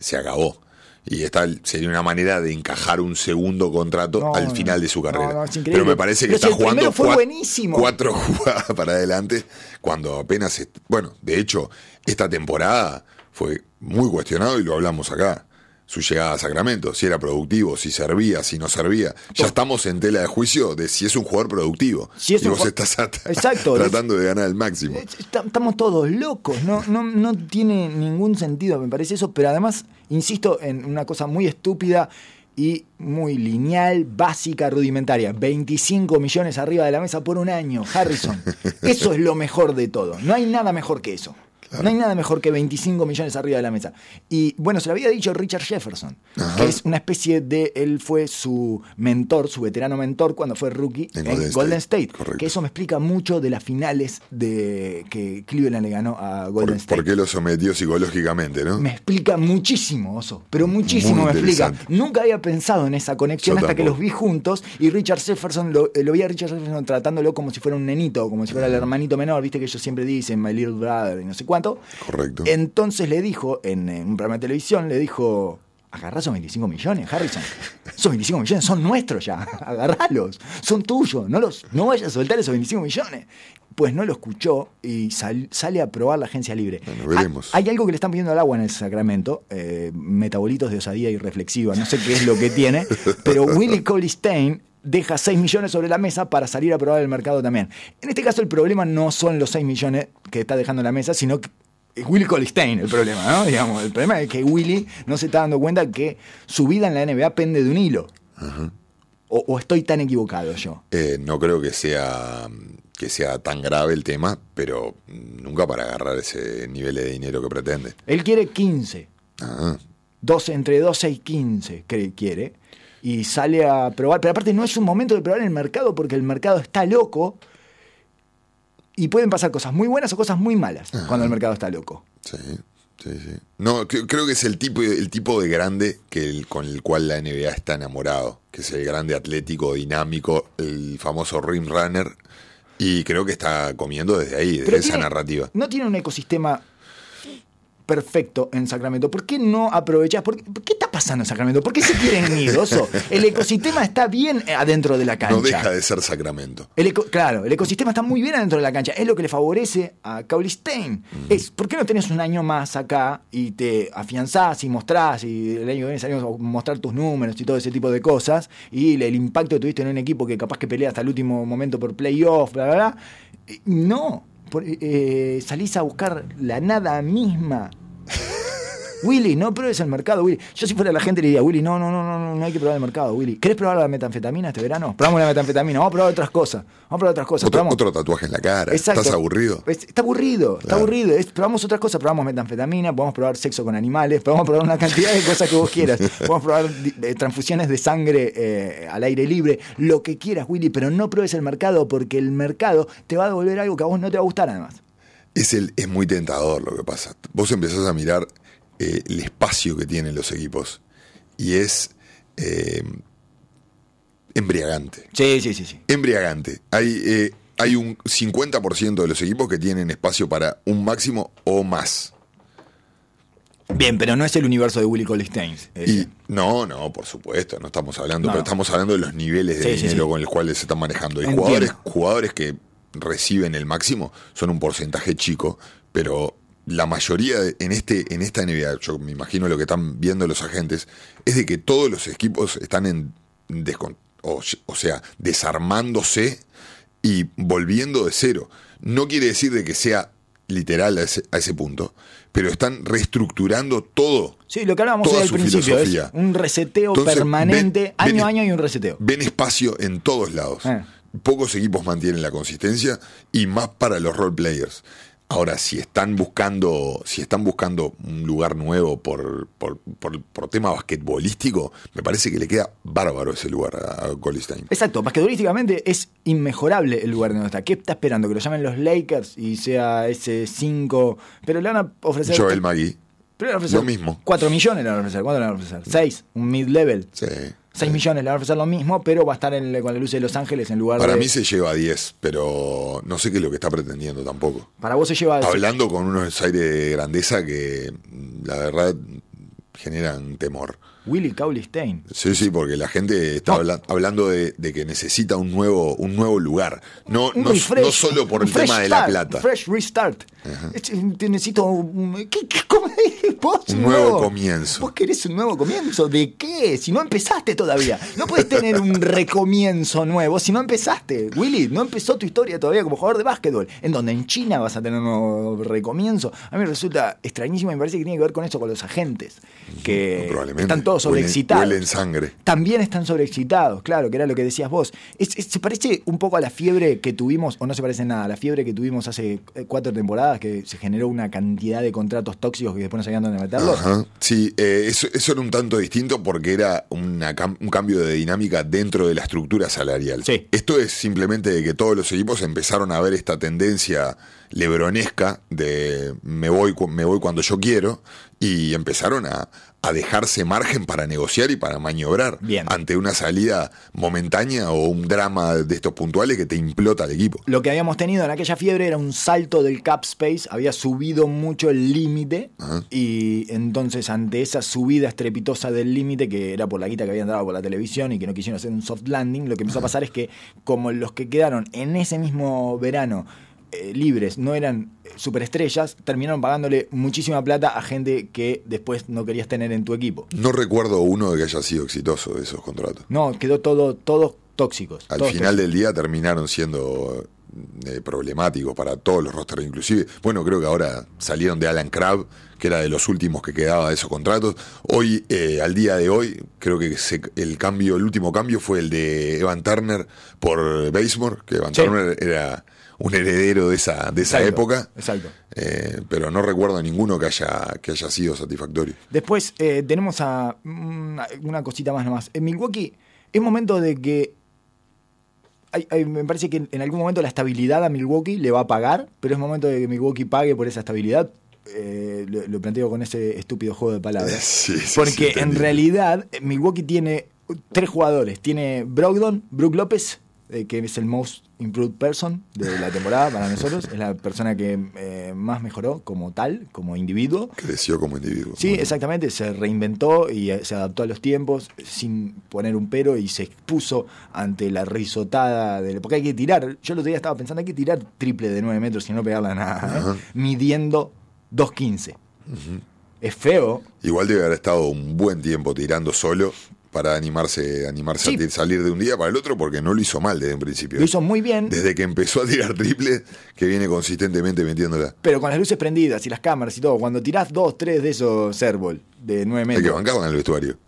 se acabó. Y esta sería una manera de encajar un segundo contrato No, al final de su carrera. no. Pero me parece que Pero si está el jugando primero fue cua- buenísimo. cuatro jugadas para adelante cuando apenas... Bueno, de hecho, esta temporada fue muy cuestionado y lo hablamos acá. Su llegada a Sacramento, si era productivo, si servía, si no servía. Ya estamos en tela de juicio de si es un jugador productivo. Si es y un vos estás Exacto. tratando de ganar el máximo. Est- Estamos todos locos, no, no, no tiene ningún sentido, me parece eso, pero además, insisto en una cosa muy estúpida y muy lineal, básica, rudimentaria. 25 millones arriba de la mesa por un año, Harrison. Eso es lo mejor de todo. No hay nada mejor que eso. No hay nada mejor que 25 millones arriba de la mesa. Y bueno, se lo había dicho Richard Jefferson, Ajá. que es una especie de. Él fue su mentor, su veterano mentor cuando fue rookie En en, Golden Golden, State, State. correcto. Que eso me explica mucho de las finales de que Cleveland le ganó a Por, Golden State. por qué lo sometió psicológicamente, no? Me explica muchísimo, Oso, pero muchísimo Muy me explica. Nunca había pensado en esa conexión Yo hasta que los vi juntos y Richard Jefferson, lo, eh, lo vi a Richard Jefferson tratándolo como si fuera un nenito, como si fuera el hermanito menor, viste que ellos siempre dicen My Little Brother y no sé cuánto. Correcto. Entonces le dijo, en, en un programa de televisión, le dijo, agarrá esos 25 millones, Harrison. Esos 25 millones son nuestros ya, agarralos, son tuyos, no, los, no vayas a soltar esos 25 millones. Pues no lo escuchó y sal- sale a probar la agencia libre. Bueno, veremos. Hay algo que le están pidiendo al agua en el Sacramento, eh, metabolitos de osadía y reflexiva, no sé qué es lo que tiene, pero Willie Colistein deja 6 millones sobre la mesa para salir a probar el mercado también. En este caso el problema no son los 6 millones que está dejando en la mesa, sino que es Willie Colistein el problema, ¿no? Digamos, el problema es que Willie no se está dando cuenta que su vida en la NBA pende de un hilo. O, o estoy tan equivocado yo. Eh, no creo que sea que sea tan grave el tema, pero nunca para agarrar ese nivel de dinero que pretende. Él quiere 15. Ah, 12, entre 12 y 15 que quiere. Y sale a probar. Pero aparte no es un momento de probar el mercado porque el mercado está loco. Y pueden pasar cosas muy buenas o cosas muy malas cuando el mercado está loco. sí, sí, sí. No, cre- creo que es el tipo, el tipo de grande que el- con el cual la NBA está enamorado, que es el grande atlético, dinámico, el famoso rim runner, y creo que está comiendo desde ahí, desde Pero esa tiene- narrativa. No tiene un ecosistema perfecto en Sacramento. ¿Por qué no aprovechás? ¿Por qué, está pasando en Sacramento? ¿Por qué se quieren ir, Oso? El ecosistema está bien adentro de la cancha. No deja de ser Sacramento. El eco- claro, el ecosistema está muy bien adentro de la cancha. Es lo que le favorece a Caulistein. Es, ¿por qué no tenés un año más acá y te afianzás y mostrás y el año que viene salimos a mostrar tus números y todo ese tipo de cosas y el, el impacto que tuviste en un equipo que capaz que pelea hasta el último momento por playoff, bla, bla, bla? Eh, No, por- eh, salís a buscar la nada misma. Willy, no pruebes el mercado, Willy. Yo si fuera la gente le diría, Willy, no, no, no, no, no, no hay que probar el mercado, Willy. ¿Querés probar la metanfetamina este verano? Probamos la metanfetamina, vamos a probar otras cosas. Vamos a probar otras cosas. Otro, tatuaje en la cara. Exacto. ¿Estás aburrido? Es- está aburrido, está aburrido. Es- probamos otras cosas, probamos metanfetamina, podemos probar sexo con animales, podemos probar una cantidad de cosas que vos quieras. Podemos probar eh, transfusiones de sangre eh, al aire libre, lo que quieras, Willy, pero no pruebes el mercado porque el mercado te va a devolver algo que a vos no te va a gustar además. Es, el, es muy tentador lo que pasa. Vos empezás a mirar eh, el espacio que tienen los equipos y es eh, embriagante. Sí, sí, sí, sí. Embriagante. Hay, eh, hay un 50% de los equipos que tienen espacio para un máximo o más. Bien, pero no es el universo de Willy Colistein. Y no, no, por supuesto, no estamos hablando, No. pero estamos hablando de los niveles de Sí, sí, dinero sí. con los cuales se están manejando. Y Entiendo. jugadores, jugadores que reciben el máximo son un porcentaje chico, pero la mayoría de- en este en esta NBA, yo me imagino lo que están viendo los agentes, es de que todos los equipos están en o, o sea, desarmándose y volviendo de cero. No quiere decir de que sea literal a ese, a ese punto, pero están reestructurando todo. Sí, lo que hablábamos al principio filosofía. es un reseteo Entonces, permanente, ven- año ven- a año hay un reseteo. Ven espacio en todos lados. Eh. Pocos equipos mantienen la consistencia y más para los role players. Ahora, si están buscando, si están buscando un lugar nuevo por, por, por- por tema basquetbolístico, me parece que le queda bárbaro ese lugar a, a Colistein. Exacto, basquetbolísticamente es inmejorable el lugar donde está. ¿Qué está esperando? Que lo llamen los Lakers y sea ese 5. Pero le van a ofrecer. Joel Magui. pero le van a ofrecer lo mismo. 4 millones le van a ofrecer. ¿Cuánto le van a ofrecer? 6, un mid-level. Sí. 6 millones le van a ofrecer lo mismo, pero va a estar en- con la luz de Los Ángeles en lugar Para de. mí se lleva a 10, pero no sé qué es lo que está pretendiendo tampoco. Para vos se lleva. Hablando con unos aires de grandeza que mm, la verdad generan temor. Willy Caulistein. Sí, sí, porque la gente está No. habla- hablando de, de que necesita un nuevo, un nuevo lugar. No, no, refresh, no solo por el tema de la plata. Fresh restart. Necesito un. ¿qué, qué-? ¿Vos Un nuevo comienzo. ¿Vos querés un nuevo comienzo? ¿De qué? Si no empezaste todavía. No puedes tener un recomienzo nuevo si no empezaste. Willy, no empezó tu historia todavía como jugador de básquetbol. En donde en China vas a tener un nuevo recomienzo. A mí me resulta extrañísimo y me parece que tiene que ver con eso, con los agentes. Que Probablemente. están todos sobreexcitados. Huelen sangre. También están sobreexcitados, claro, que era lo que decías vos. Es- es- se parece un poco a la fiebre que tuvimos, o no se parece nada, a la fiebre que tuvimos hace eh, cuatro temporadas, que se generó una cantidad de contratos tóxicos que después no sabían dónde meterlos. Ajá. Sí, eh, eso, eso era un tanto distinto porque era una un cambio de dinámica dentro de la estructura salarial. Sí. Esto es simplemente de que todos los equipos empezaron a ver esta tendencia lebronesca de me voy, me voy cuando yo quiero y empezaron a, a dejarse margen para negociar y para maniobrar Bien. ante una salida momentánea o un drama de estos puntuales que te implota al equipo. Lo que habíamos tenido en aquella fiebre era un salto del cap space, había subido mucho el límite Ajá. y entonces ante esa subida estrepitosa del límite, que era por la guita que habían dado por la televisión y que no quisieron hacer un soft landing, lo que empezó a pasar es que como los que quedaron en ese mismo verano eh, libres no eran eh, superestrellas, terminaron pagándole muchísima plata a gente que después no querías tener en tu equipo. No recuerdo uno que haya sido exitoso de esos contratos. No, quedó todo, todos tóxicos. Al todos final tóxicos. del día terminaron siendo eh, problemáticos para todos los rosters, inclusive. Bueno, creo que ahora salieron de Alan Crabb, que era de los últimos que quedaba de esos contratos. Hoy, eh, al día de hoy, creo que se- el cambio, el último cambio fue el de Evan Turner por Basemore, que Evan Sí. Turner era un heredero de esa, de esa Exacto, época. Exacto. eh, pero no recuerdo ninguno que haya, que haya sido satisfactorio. Después eh, tenemos a una, una cosita más nomás. En Milwaukee es momento de que hay- hay- me parece que en algún momento la estabilidad a Milwaukee le va a pagar, pero es momento de que Milwaukee pague por esa estabilidad. Eh, lo, lo planteo con ese estúpido juego de palabras. Sí, sí, sí, Porque en realidad eh, Milwaukee tiene tres jugadores. Tiene Brogdon, Brook López, eh, que es el most improved person de la temporada para nosotros. Es la persona que eh, más mejoró como tal, como individuo. Creció como individuo. Sí, Bueno. exactamente, se reinventó y eh, se adaptó a los tiempos sin poner un pero y se expuso ante la risotada del... Porque hay que tirar, yo el otro día estaba pensando, hay que tirar triple de 9 metros y no pegarla a nada, ¿eh? Midiendo 2.15. Es feo, Igual debe haber estado un buen tiempo tirando solo para animarse, animarse Sí. a salir de un día para el otro porque no lo hizo mal desde un principio. lo hizo muy bien, Desde que empezó a tirar triple, que viene consistentemente metiéndola. pero con las luces prendidas y las cámaras y todo, cuando tirás dos, tres de esos servol de 9 Hay que metros... bancarla en el vestuario.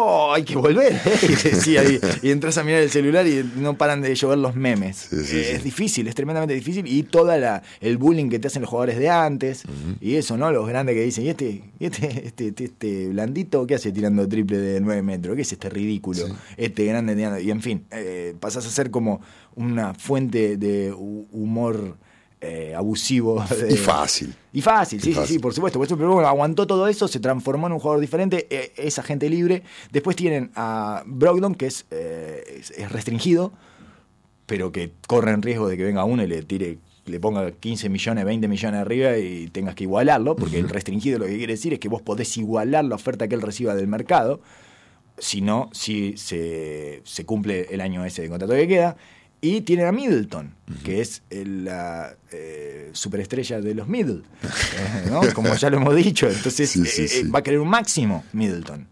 ¡Oh! Hay que volver. ¿eh? Y decía ahí, y entras a mirar el celular y no paran de llover los memes. Sí, sí, Eh, sí. Es difícil, es tremendamente difícil. Y toda la, el bullying que te hacen los jugadores de antes. Y eso, ¿no? Los grandes que dicen, ¿y este, y este, este, este, este blandito qué hace tirando triple de 9 metros? ¿Qué es este ridículo? Este grande tirando. Y en fin, eh, pasás a ser como una fuente de hu- humor. Eh, abusivo de- Y fácil. y fácil, Y sí, sí, sí, por supuesto. Por eso, pero bueno, aguantó todo eso, se transformó en un jugador diferente, eh, es agente libre. Después tienen a Brogdon, que es, eh, es, es restringido, pero que corre en riesgo de que venga uno y le tire le ponga 15 millones, 20 millones arriba y tengas que igualarlo, porque el restringido lo que quiere decir es que vos podés igualar la oferta que él reciba del mercado, si no, si se, se cumple el año ese de contrato que queda. Y tienen a Middleton, que es el, la eh, superestrella de los Middle, eh, ¿no? como ya lo hemos dicho. Entonces Sí, sí, eh, sí. eh, va a querer un máximo Middleton.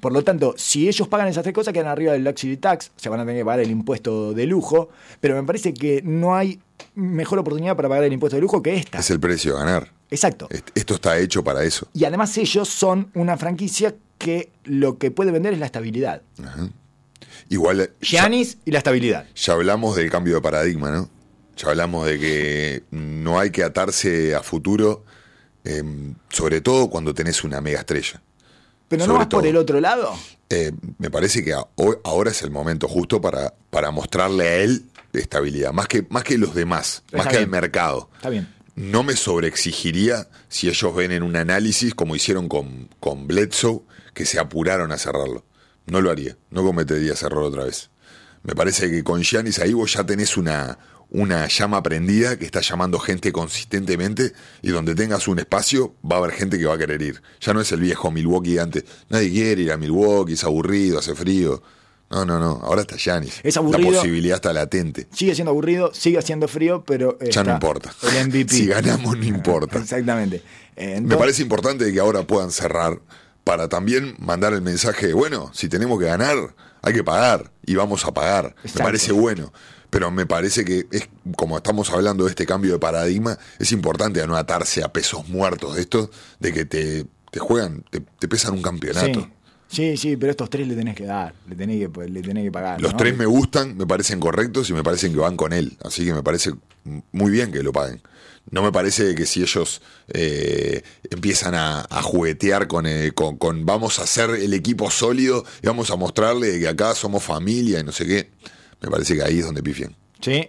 Por lo tanto, si ellos pagan esas tres cosas, quedan arriba del luxury tax, se van a tener que pagar el impuesto de lujo, pero me parece que no hay mejor oportunidad para pagar el impuesto de lujo que esta. Es el precio a ganar. Exacto. Est- Esto está hecho para eso. Y además ellos son una franquicia que lo que puede vender es la estabilidad. Igual eh, ya, Giannis y la estabilidad. ya hablamos del cambio de paradigma, ¿no? Ya hablamos de que no hay que atarse a futuro, em, sobre todo cuando tenés una mega estrella. Pero no vas por el otro lado. Eh, me parece que a- hoy- ahora es el momento justo para, para mostrarle a él estabilidad, más que, más que los demás, más que al bien. mercado. Está bien. No me sobreexigiría si ellos ven en un análisis, como hicieron con, con Bledsoe, que se apuraron a cerrarlo. No lo haría, no cometería ese error otra vez. Me parece que con Giannis ahí vos ya tenés una, una llama prendida que está llamando gente consistentemente y donde tengas un espacio va a haber gente que va a querer ir. Ya no es el viejo Milwaukee de antes. Nadie quiere ir a Milwaukee, es aburrido, hace frío. No, no, no. Ahora está Giannis. Es aburrido. La posibilidad está latente. Sigue siendo aburrido, sigue haciendo frío, pero. Ya no importa. El MVP. Si ganamos, no importa. Exactamente. Me parece importante que ahora puedan cerrar para también mandar el mensaje de, bueno, si tenemos que ganar, hay que pagar y vamos a pagar. Exacto. Me parece bueno. Pero me parece que es como estamos hablando de este cambio de paradigma, es importante no atarse a pesos muertos de estos, de que te, te juegan, te, te pesan un campeonato. Sí. Sí, sí, pero estos tres le tenés que dar, le tenés que, le tenés que pagar. Los ¿no? tres me gustan, me parecen correctos y me parecen que van con él. Así que me parece muy bien que lo paguen. No me parece que si ellos eh, empiezan a, a juguetear con, eh, con, con vamos a hacer el equipo sólido y vamos a mostrarle que acá somos familia y no sé qué, me parece que ahí es donde pifian. Sí.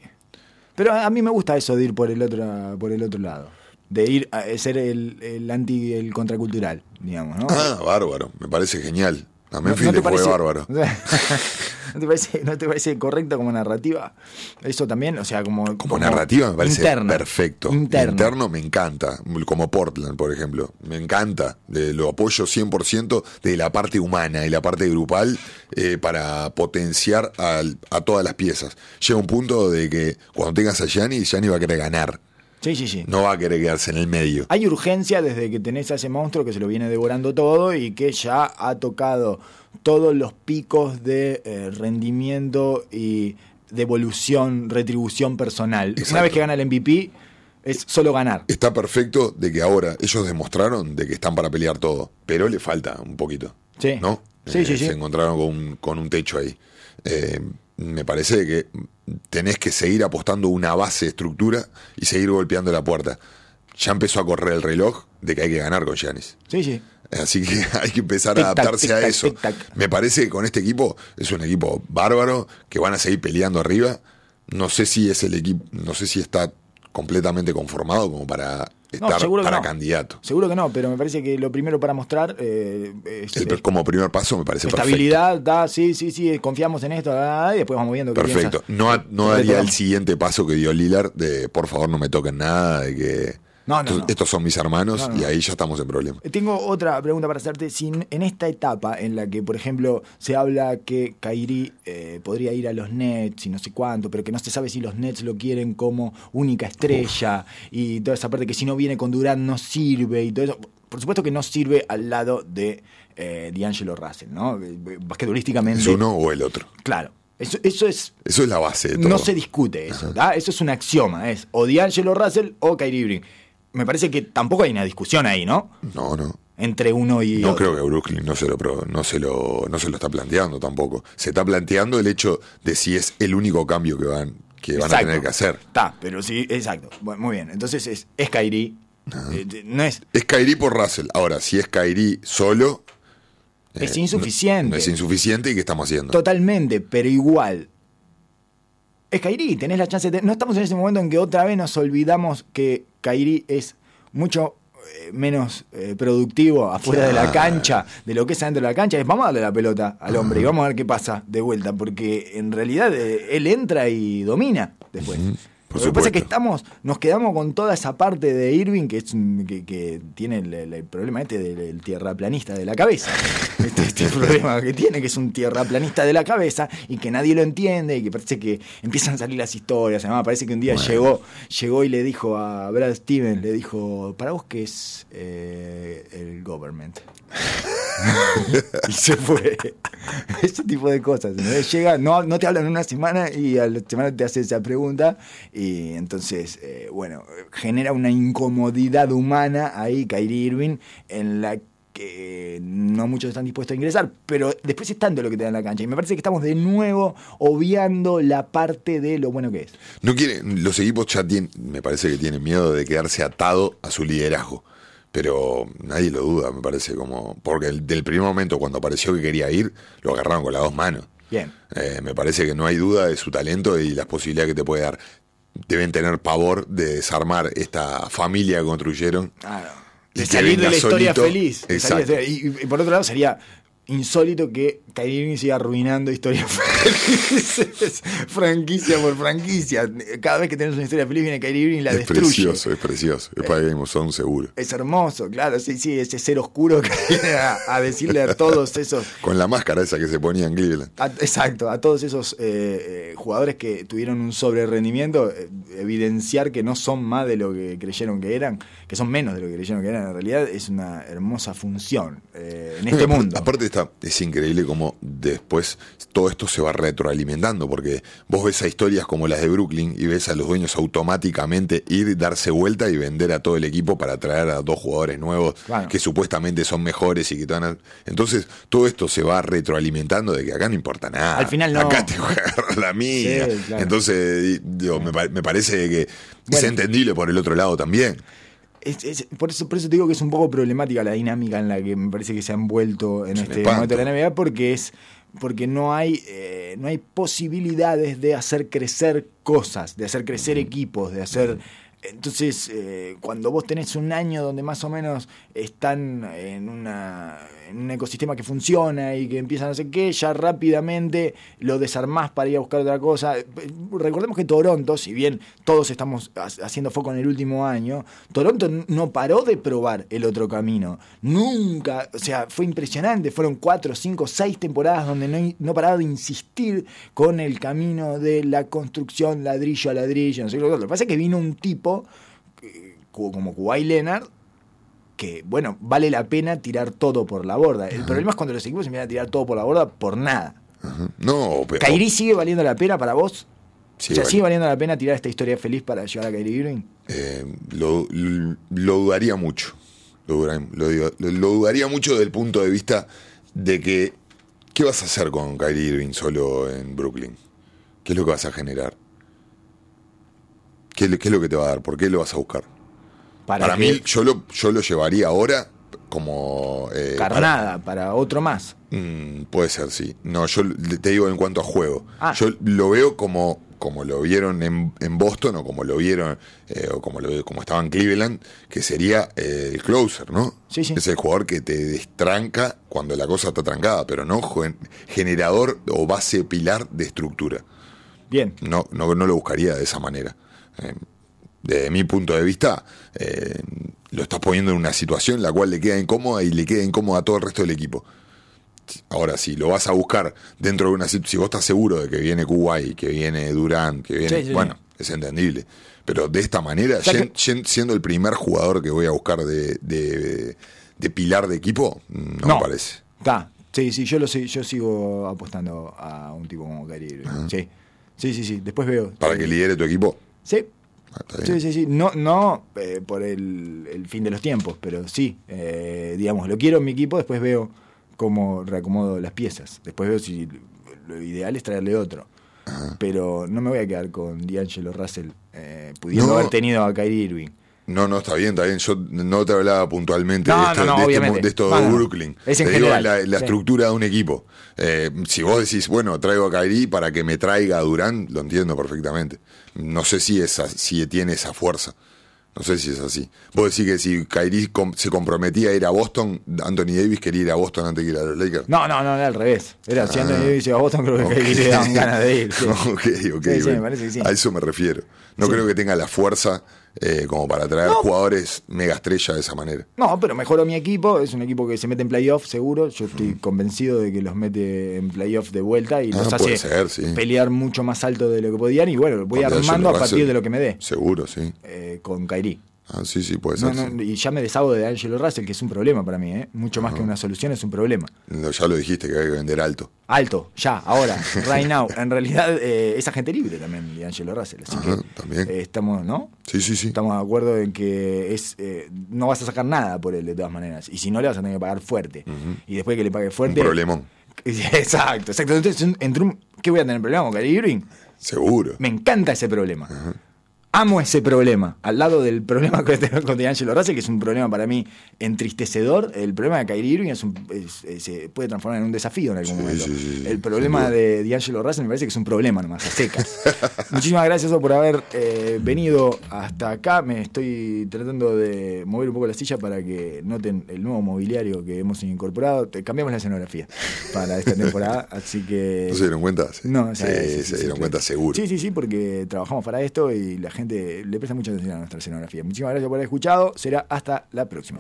Pero a mí me gusta eso de ir por el otro, por el otro lado. De ir a ser el, el anti, el contracultural, digamos, ¿no? Ah, bárbaro, me parece genial. A ¿No- Memphis no le te fue parece- bárbaro. ¿No te, parece, ¿No te parece correcto como narrativa? Eso también, o sea, como. Como narrativa me parece interna. perfecto. Interno. Interno me encanta, como Portland, por ejemplo. Me encanta. Eh, lo apoyo 100% de la parte humana y la parte grupal eh, para potenciar al- a todas las piezas. Llega un punto de que cuando tengas a Gianni, Gianni va a querer ganar. Sí, sí, sí. No va a querer quedarse en el medio. Hay urgencia desde que tenés a ese monstruo que se lo viene devorando todo y que ya ha tocado todos los picos de eh, rendimiento y devolución, retribución personal. Una vez que gana el MVP, es solo ganar. Está perfecto de que ahora ellos demostraron de que están para pelear todo, pero le falta un poquito. Sí. ¿No? Sí, sí, sí. Se encontraron con un, con un techo ahí. Eh, me parece que tenés que seguir apostando una base estructura y seguir golpeando la puerta. Ya empezó a correr el reloj de que hay que ganar con Giannis. Sí, sí. Así que hay que empezar a adaptarse a eso. Me parece que con este equipo es un equipo bárbaro, que van a seguir peleando arriba. No sé si es el equipo, no sé si está completamente conformado como para estar seguro que para no. candidato. Seguro que no, pero me parece que lo primero para mostrar eh, es El- eh, como primer paso me parece estabilidad, da, sí, sí, sí, confiamos en esto, ah, y después vamos viendo qué perfecto. Piensas. No, no daría el siguiente paso que dio Lillard de por favor no me toquen nada, de que No, no, estos, no. estos son mis hermanos No, no. y ahí ya estamos en problema. Tengo otra pregunta para hacerte. Si en esta etapa en la que, por ejemplo, se habla que Kairi eh, podría ir a los Nets y no sé cuánto, pero que no se sabe si los Nets lo quieren como única estrella y toda esa parte que si no viene con Durant no sirve y todo eso. Por supuesto que no sirve al lado de eh, D'Angelo Russell, ¿no? Eh, Basquetbolísticamente. Es uno o el otro. Claro. Eso, eso es Eso es la base de todo. no se discute eso, ¿da? Eso es un axioma, es o D'Angelo Russell o Kyrie Irving. Me parece que tampoco hay una discusión ahí, ¿no? No, no. Entre uno y No otro. creo que Brooklyn no se, lo, no, se lo, no se lo está planteando tampoco. Se está planteando el hecho de si es el único cambio que van, que van a tener que hacer. Está, pero sí, exacto. Bueno, muy bien. Entonces es, es Kyrie. Eh, de- no es, Es Kyrie por Russell. Ahora, si es Kyrie solo. Es eh, insuficiente. no- es insuficiente y ¿qué estamos haciendo? totalmente, pero igual. Es Kyrie, tenés la chance de. No estamos en ese momento en que otra vez nos olvidamos que Kyrie es mucho eh, menos eh, productivo afuera de la cancha de lo que es adentro de la cancha. Es vamos a darle la pelota al hombre y vamos a ver qué pasa de vuelta, porque en realidad eh, él entra y domina después. Por Lo que pasa es que estamos, nos quedamos con toda esa parte de Irving que es que, que tiene el, el- el problema este del, del tierraplanista de la cabeza. Este, este problema que tiene, que es un tierraplanista de la cabeza y que nadie lo entiende y que parece que empiezan a salir las historias. Además, parece que un día Bueno. llegó, llegó y le dijo a Brad Stevens, le dijo, ¿para vos qué es eh, el government? y se fue. Ese tipo de cosas. ¿no? Llega, no, no te hablan una semana y a la semana te hace esa pregunta. Y entonces, eh, bueno, genera una incomodidad humana ahí, Kyrie Irving, en la que no muchos están dispuestos a ingresar, pero después es tanto lo que te da en la cancha. Y me parece que estamos de nuevo obviando la parte de lo bueno que es. No quieren, los equipos ya tienen, me parece que tienen miedo de quedarse atado a su liderazgo. Pero nadie lo duda, me parece como. Porque el- del primer momento cuando apareció que quería ir, lo agarraron con las dos manos. Bien. Eh, me parece que no hay duda de su talento y las posibilidades que te puede dar. Deben tener pavor de desarmar esta familia que construyeron. Claro. De salir de la historia feliz. de y, y por otro lado sería insólito que Kyrie Irving siga arruinando historias felices, franquicia por franquicia. Cada vez que tenemos una historia feliz viene Kyrie Irving y la es destruye. precioso, es precioso. Es para Game of Thrones seguro. Es hermoso, claro, sí, sí, ese ser oscuro que viene a, a decirle a todos esos Con la máscara esa que se ponía en Cleveland. A- exacto, a todos esos eh, eh, jugadores que tuvieron un sobre rendimiento, eh, evidenciar que no son más de lo que creyeron que eran, que son menos de lo que creyeron que eran. En realidad es una hermosa función eh, en este mundo. Aparte es increíble cómo después todo esto se va retroalimentando, porque vos ves a historias como las de Brooklyn y ves a los dueños automáticamente ir, darse vuelta y vender a todo el equipo para traer a dos jugadores nuevos Claro. que supuestamente son mejores y que te van a... Entonces todo esto se va retroalimentando de que acá no importa nada. Al final no. Acá te voy a agarrar la mía. Sí, claro. Entonces digo, me, me parece que es entendible por el otro lado también. Es- es- por, eso, por eso te digo que es un poco problemática la dinámica en la que me parece que se ha envuelto en este espanto. momento de la NBA porque es porque no hay eh, no hay posibilidades de hacer crecer cosas, de hacer crecer equipos, de hacer entonces eh, cuando vos tenés un año donde más o menos están en una en un ecosistema que funciona y que empiezan a hacer qué, ya rápidamente lo desarmás para ir a buscar otra cosa. Recordemos que Toronto, si bien todos estamos ha- haciendo foco en el último año, Toronto no paró de probar el otro camino. Nunca, o sea, fue impresionante. Fueron cuatro, cinco, seis temporadas donde no, no paraba de insistir con el camino de la construcción ladrillo a ladrillo. No sé. Lo que pasa es que vino un tipo eh, cu- como Kawhi Leonard que, bueno, vale la pena tirar todo por la borda. El problema es cuando los equipos se empiezan a tirar todo por la borda por nada. Ajá. No, pero... ¿Kairi sigue valiendo la pena para vos? Sí, o sea, vale. ¿sigue valiendo la pena tirar esta historia feliz para llevar a Kyrie Irving? Eh, lo, lo- lo dudaría mucho. Lo- lo dudaría mucho desde el punto de vista de que, ¿qué vas a hacer con Kyrie Irving solo en Brooklyn? ¿Qué es lo que vas a generar? ¿Qué, es lo- qué es lo que te va a dar? ¿Por qué lo vas a buscar? Para, que- mí, yo lo, yo lo llevaría ahora como... eh, para- Carnada, para, otro más. Mm, puede ser, sí. No, yo te digo en cuanto a juego. Ah. Yo lo veo como, como lo vieron en, en Boston o como lo vieron, eh, o como, lo, como estaba en Cleveland, que sería eh, el closer, ¿no? Sí, sí. Es el jugador que te destranca cuando la cosa está trancada, pero no gen- generador o base pilar de estructura. Bien. No, no, no lo buscaría de esa manera. Desde mi punto de vista, eh, lo estás poniendo en una situación en la cual le queda incómoda y le queda incómoda a todo el resto del equipo. Ahora, si lo vas a buscar dentro de una situación, si vos estás seguro de que viene Kuwait, que viene Durant, que viene. Sí, sí, bueno, es entendible. Pero de esta manera, O sea yen- que- yen- siendo el primer jugador que voy a buscar de, de- de pilar de equipo, no, me parece. Está. Sí, sí, yo lo sé, yo sigo apostando a un tipo como Irving. Sí. Sí, sí, sí. Después veo. Para que lidere tu equipo. Sí. Ah. Sí, sí, sí. No, no eh, por el, el fin de los tiempos, pero sí. eh, digamos, lo quiero en mi equipo, después veo cómo reacomodo las piezas. Después veo si lo ideal es traerle otro. Pero no me voy a quedar con D'Angelo Russell eh, pudiendo No. haber tenido a Kyrie Irving. No, no, está bien, está bien. Yo no te hablaba puntualmente No, de esto, no, no, de, este de esto de. Brooklyn. Es en te digo la, la Sí. estructura de un equipo. Eh, si vos decís, bueno, traigo a Kairi para que me traiga a Durán, lo entiendo perfectamente. No sé si, es, si tiene esa fuerza. No sé si es así. Vos decís que si Kairi com- se comprometía a ir a Boston, Anthony Davis quería ir a Boston antes que ir a los Lakers. No, no, no, era al revés. Era si Ah. Anthony Davis iba a Boston, creo que Ok. Kyrie le daban ganas de ir. sí. ok, ok. Sí, sí, bueno. me parece que sí. A eso me refiero. No creo que tenga la fuerza eh, como para traer No. jugadores mega estrella de esa manera. No, pero mejoró mi equipo. Es un equipo que se mete en playoff, seguro. Yo estoy convencido de que los mete en playoff de vuelta y Ah, los puede hace ser, sí. pelear mucho más alto de lo que podían. Y bueno, voy armando a partir de lo que me dé Seguro, sí. eh, con Kairi. Ah, sí, sí, puede No, ser. no, sí. y ya me deshago de Angelo Russell, que es un problema para mí. ¿eh? Mucho más que una solución, es un problema. No, ya lo dijiste que hay que vender alto. Alto, ya, ahora, right now. En realidad eh, es agente libre también de Angelo Russell. Así Ajá, que también. eh, estamos, ¿no? Sí, sí, sí. Estamos de acuerdo en que es eh, no vas a sacar nada por él de todas maneras. Y si no, le vas a tener que pagar fuerte. Y después que le pague Un fuerte. problemón. Exacto, exacto. Entonces, un- entre un, ¿qué voy a tener problema con Kyrie Irving? Seguro. Me encanta ese problema. Amo ese problema. Al lado del problema que tengo con D'Angelo Russell, que es un problema para mí entristecedor, el problema de Kyrie Irving es un- es- es- se puede transformar en un desafío en algún Sí, momento. sí, sí, el problema de D'Angelo Russell me parece que es un problema nomás, a secas. Muchísimas gracias por haber eh, venido hasta acá. Me estoy tratando de mover un poco la silla para que noten el nuevo mobiliario que hemos incorporado. Te- Cambiamos la escenografía para esta temporada, así que... ¿No se dieron cuenta? Sí, No, sí, sí, sí, se dieron cuenta seguro. Sí, sí, sí, porque trabajamos para esto y la gente le presta mucha atención a nuestra escenografía. Muchísimas gracias por haber escuchado. Será hasta la próxima.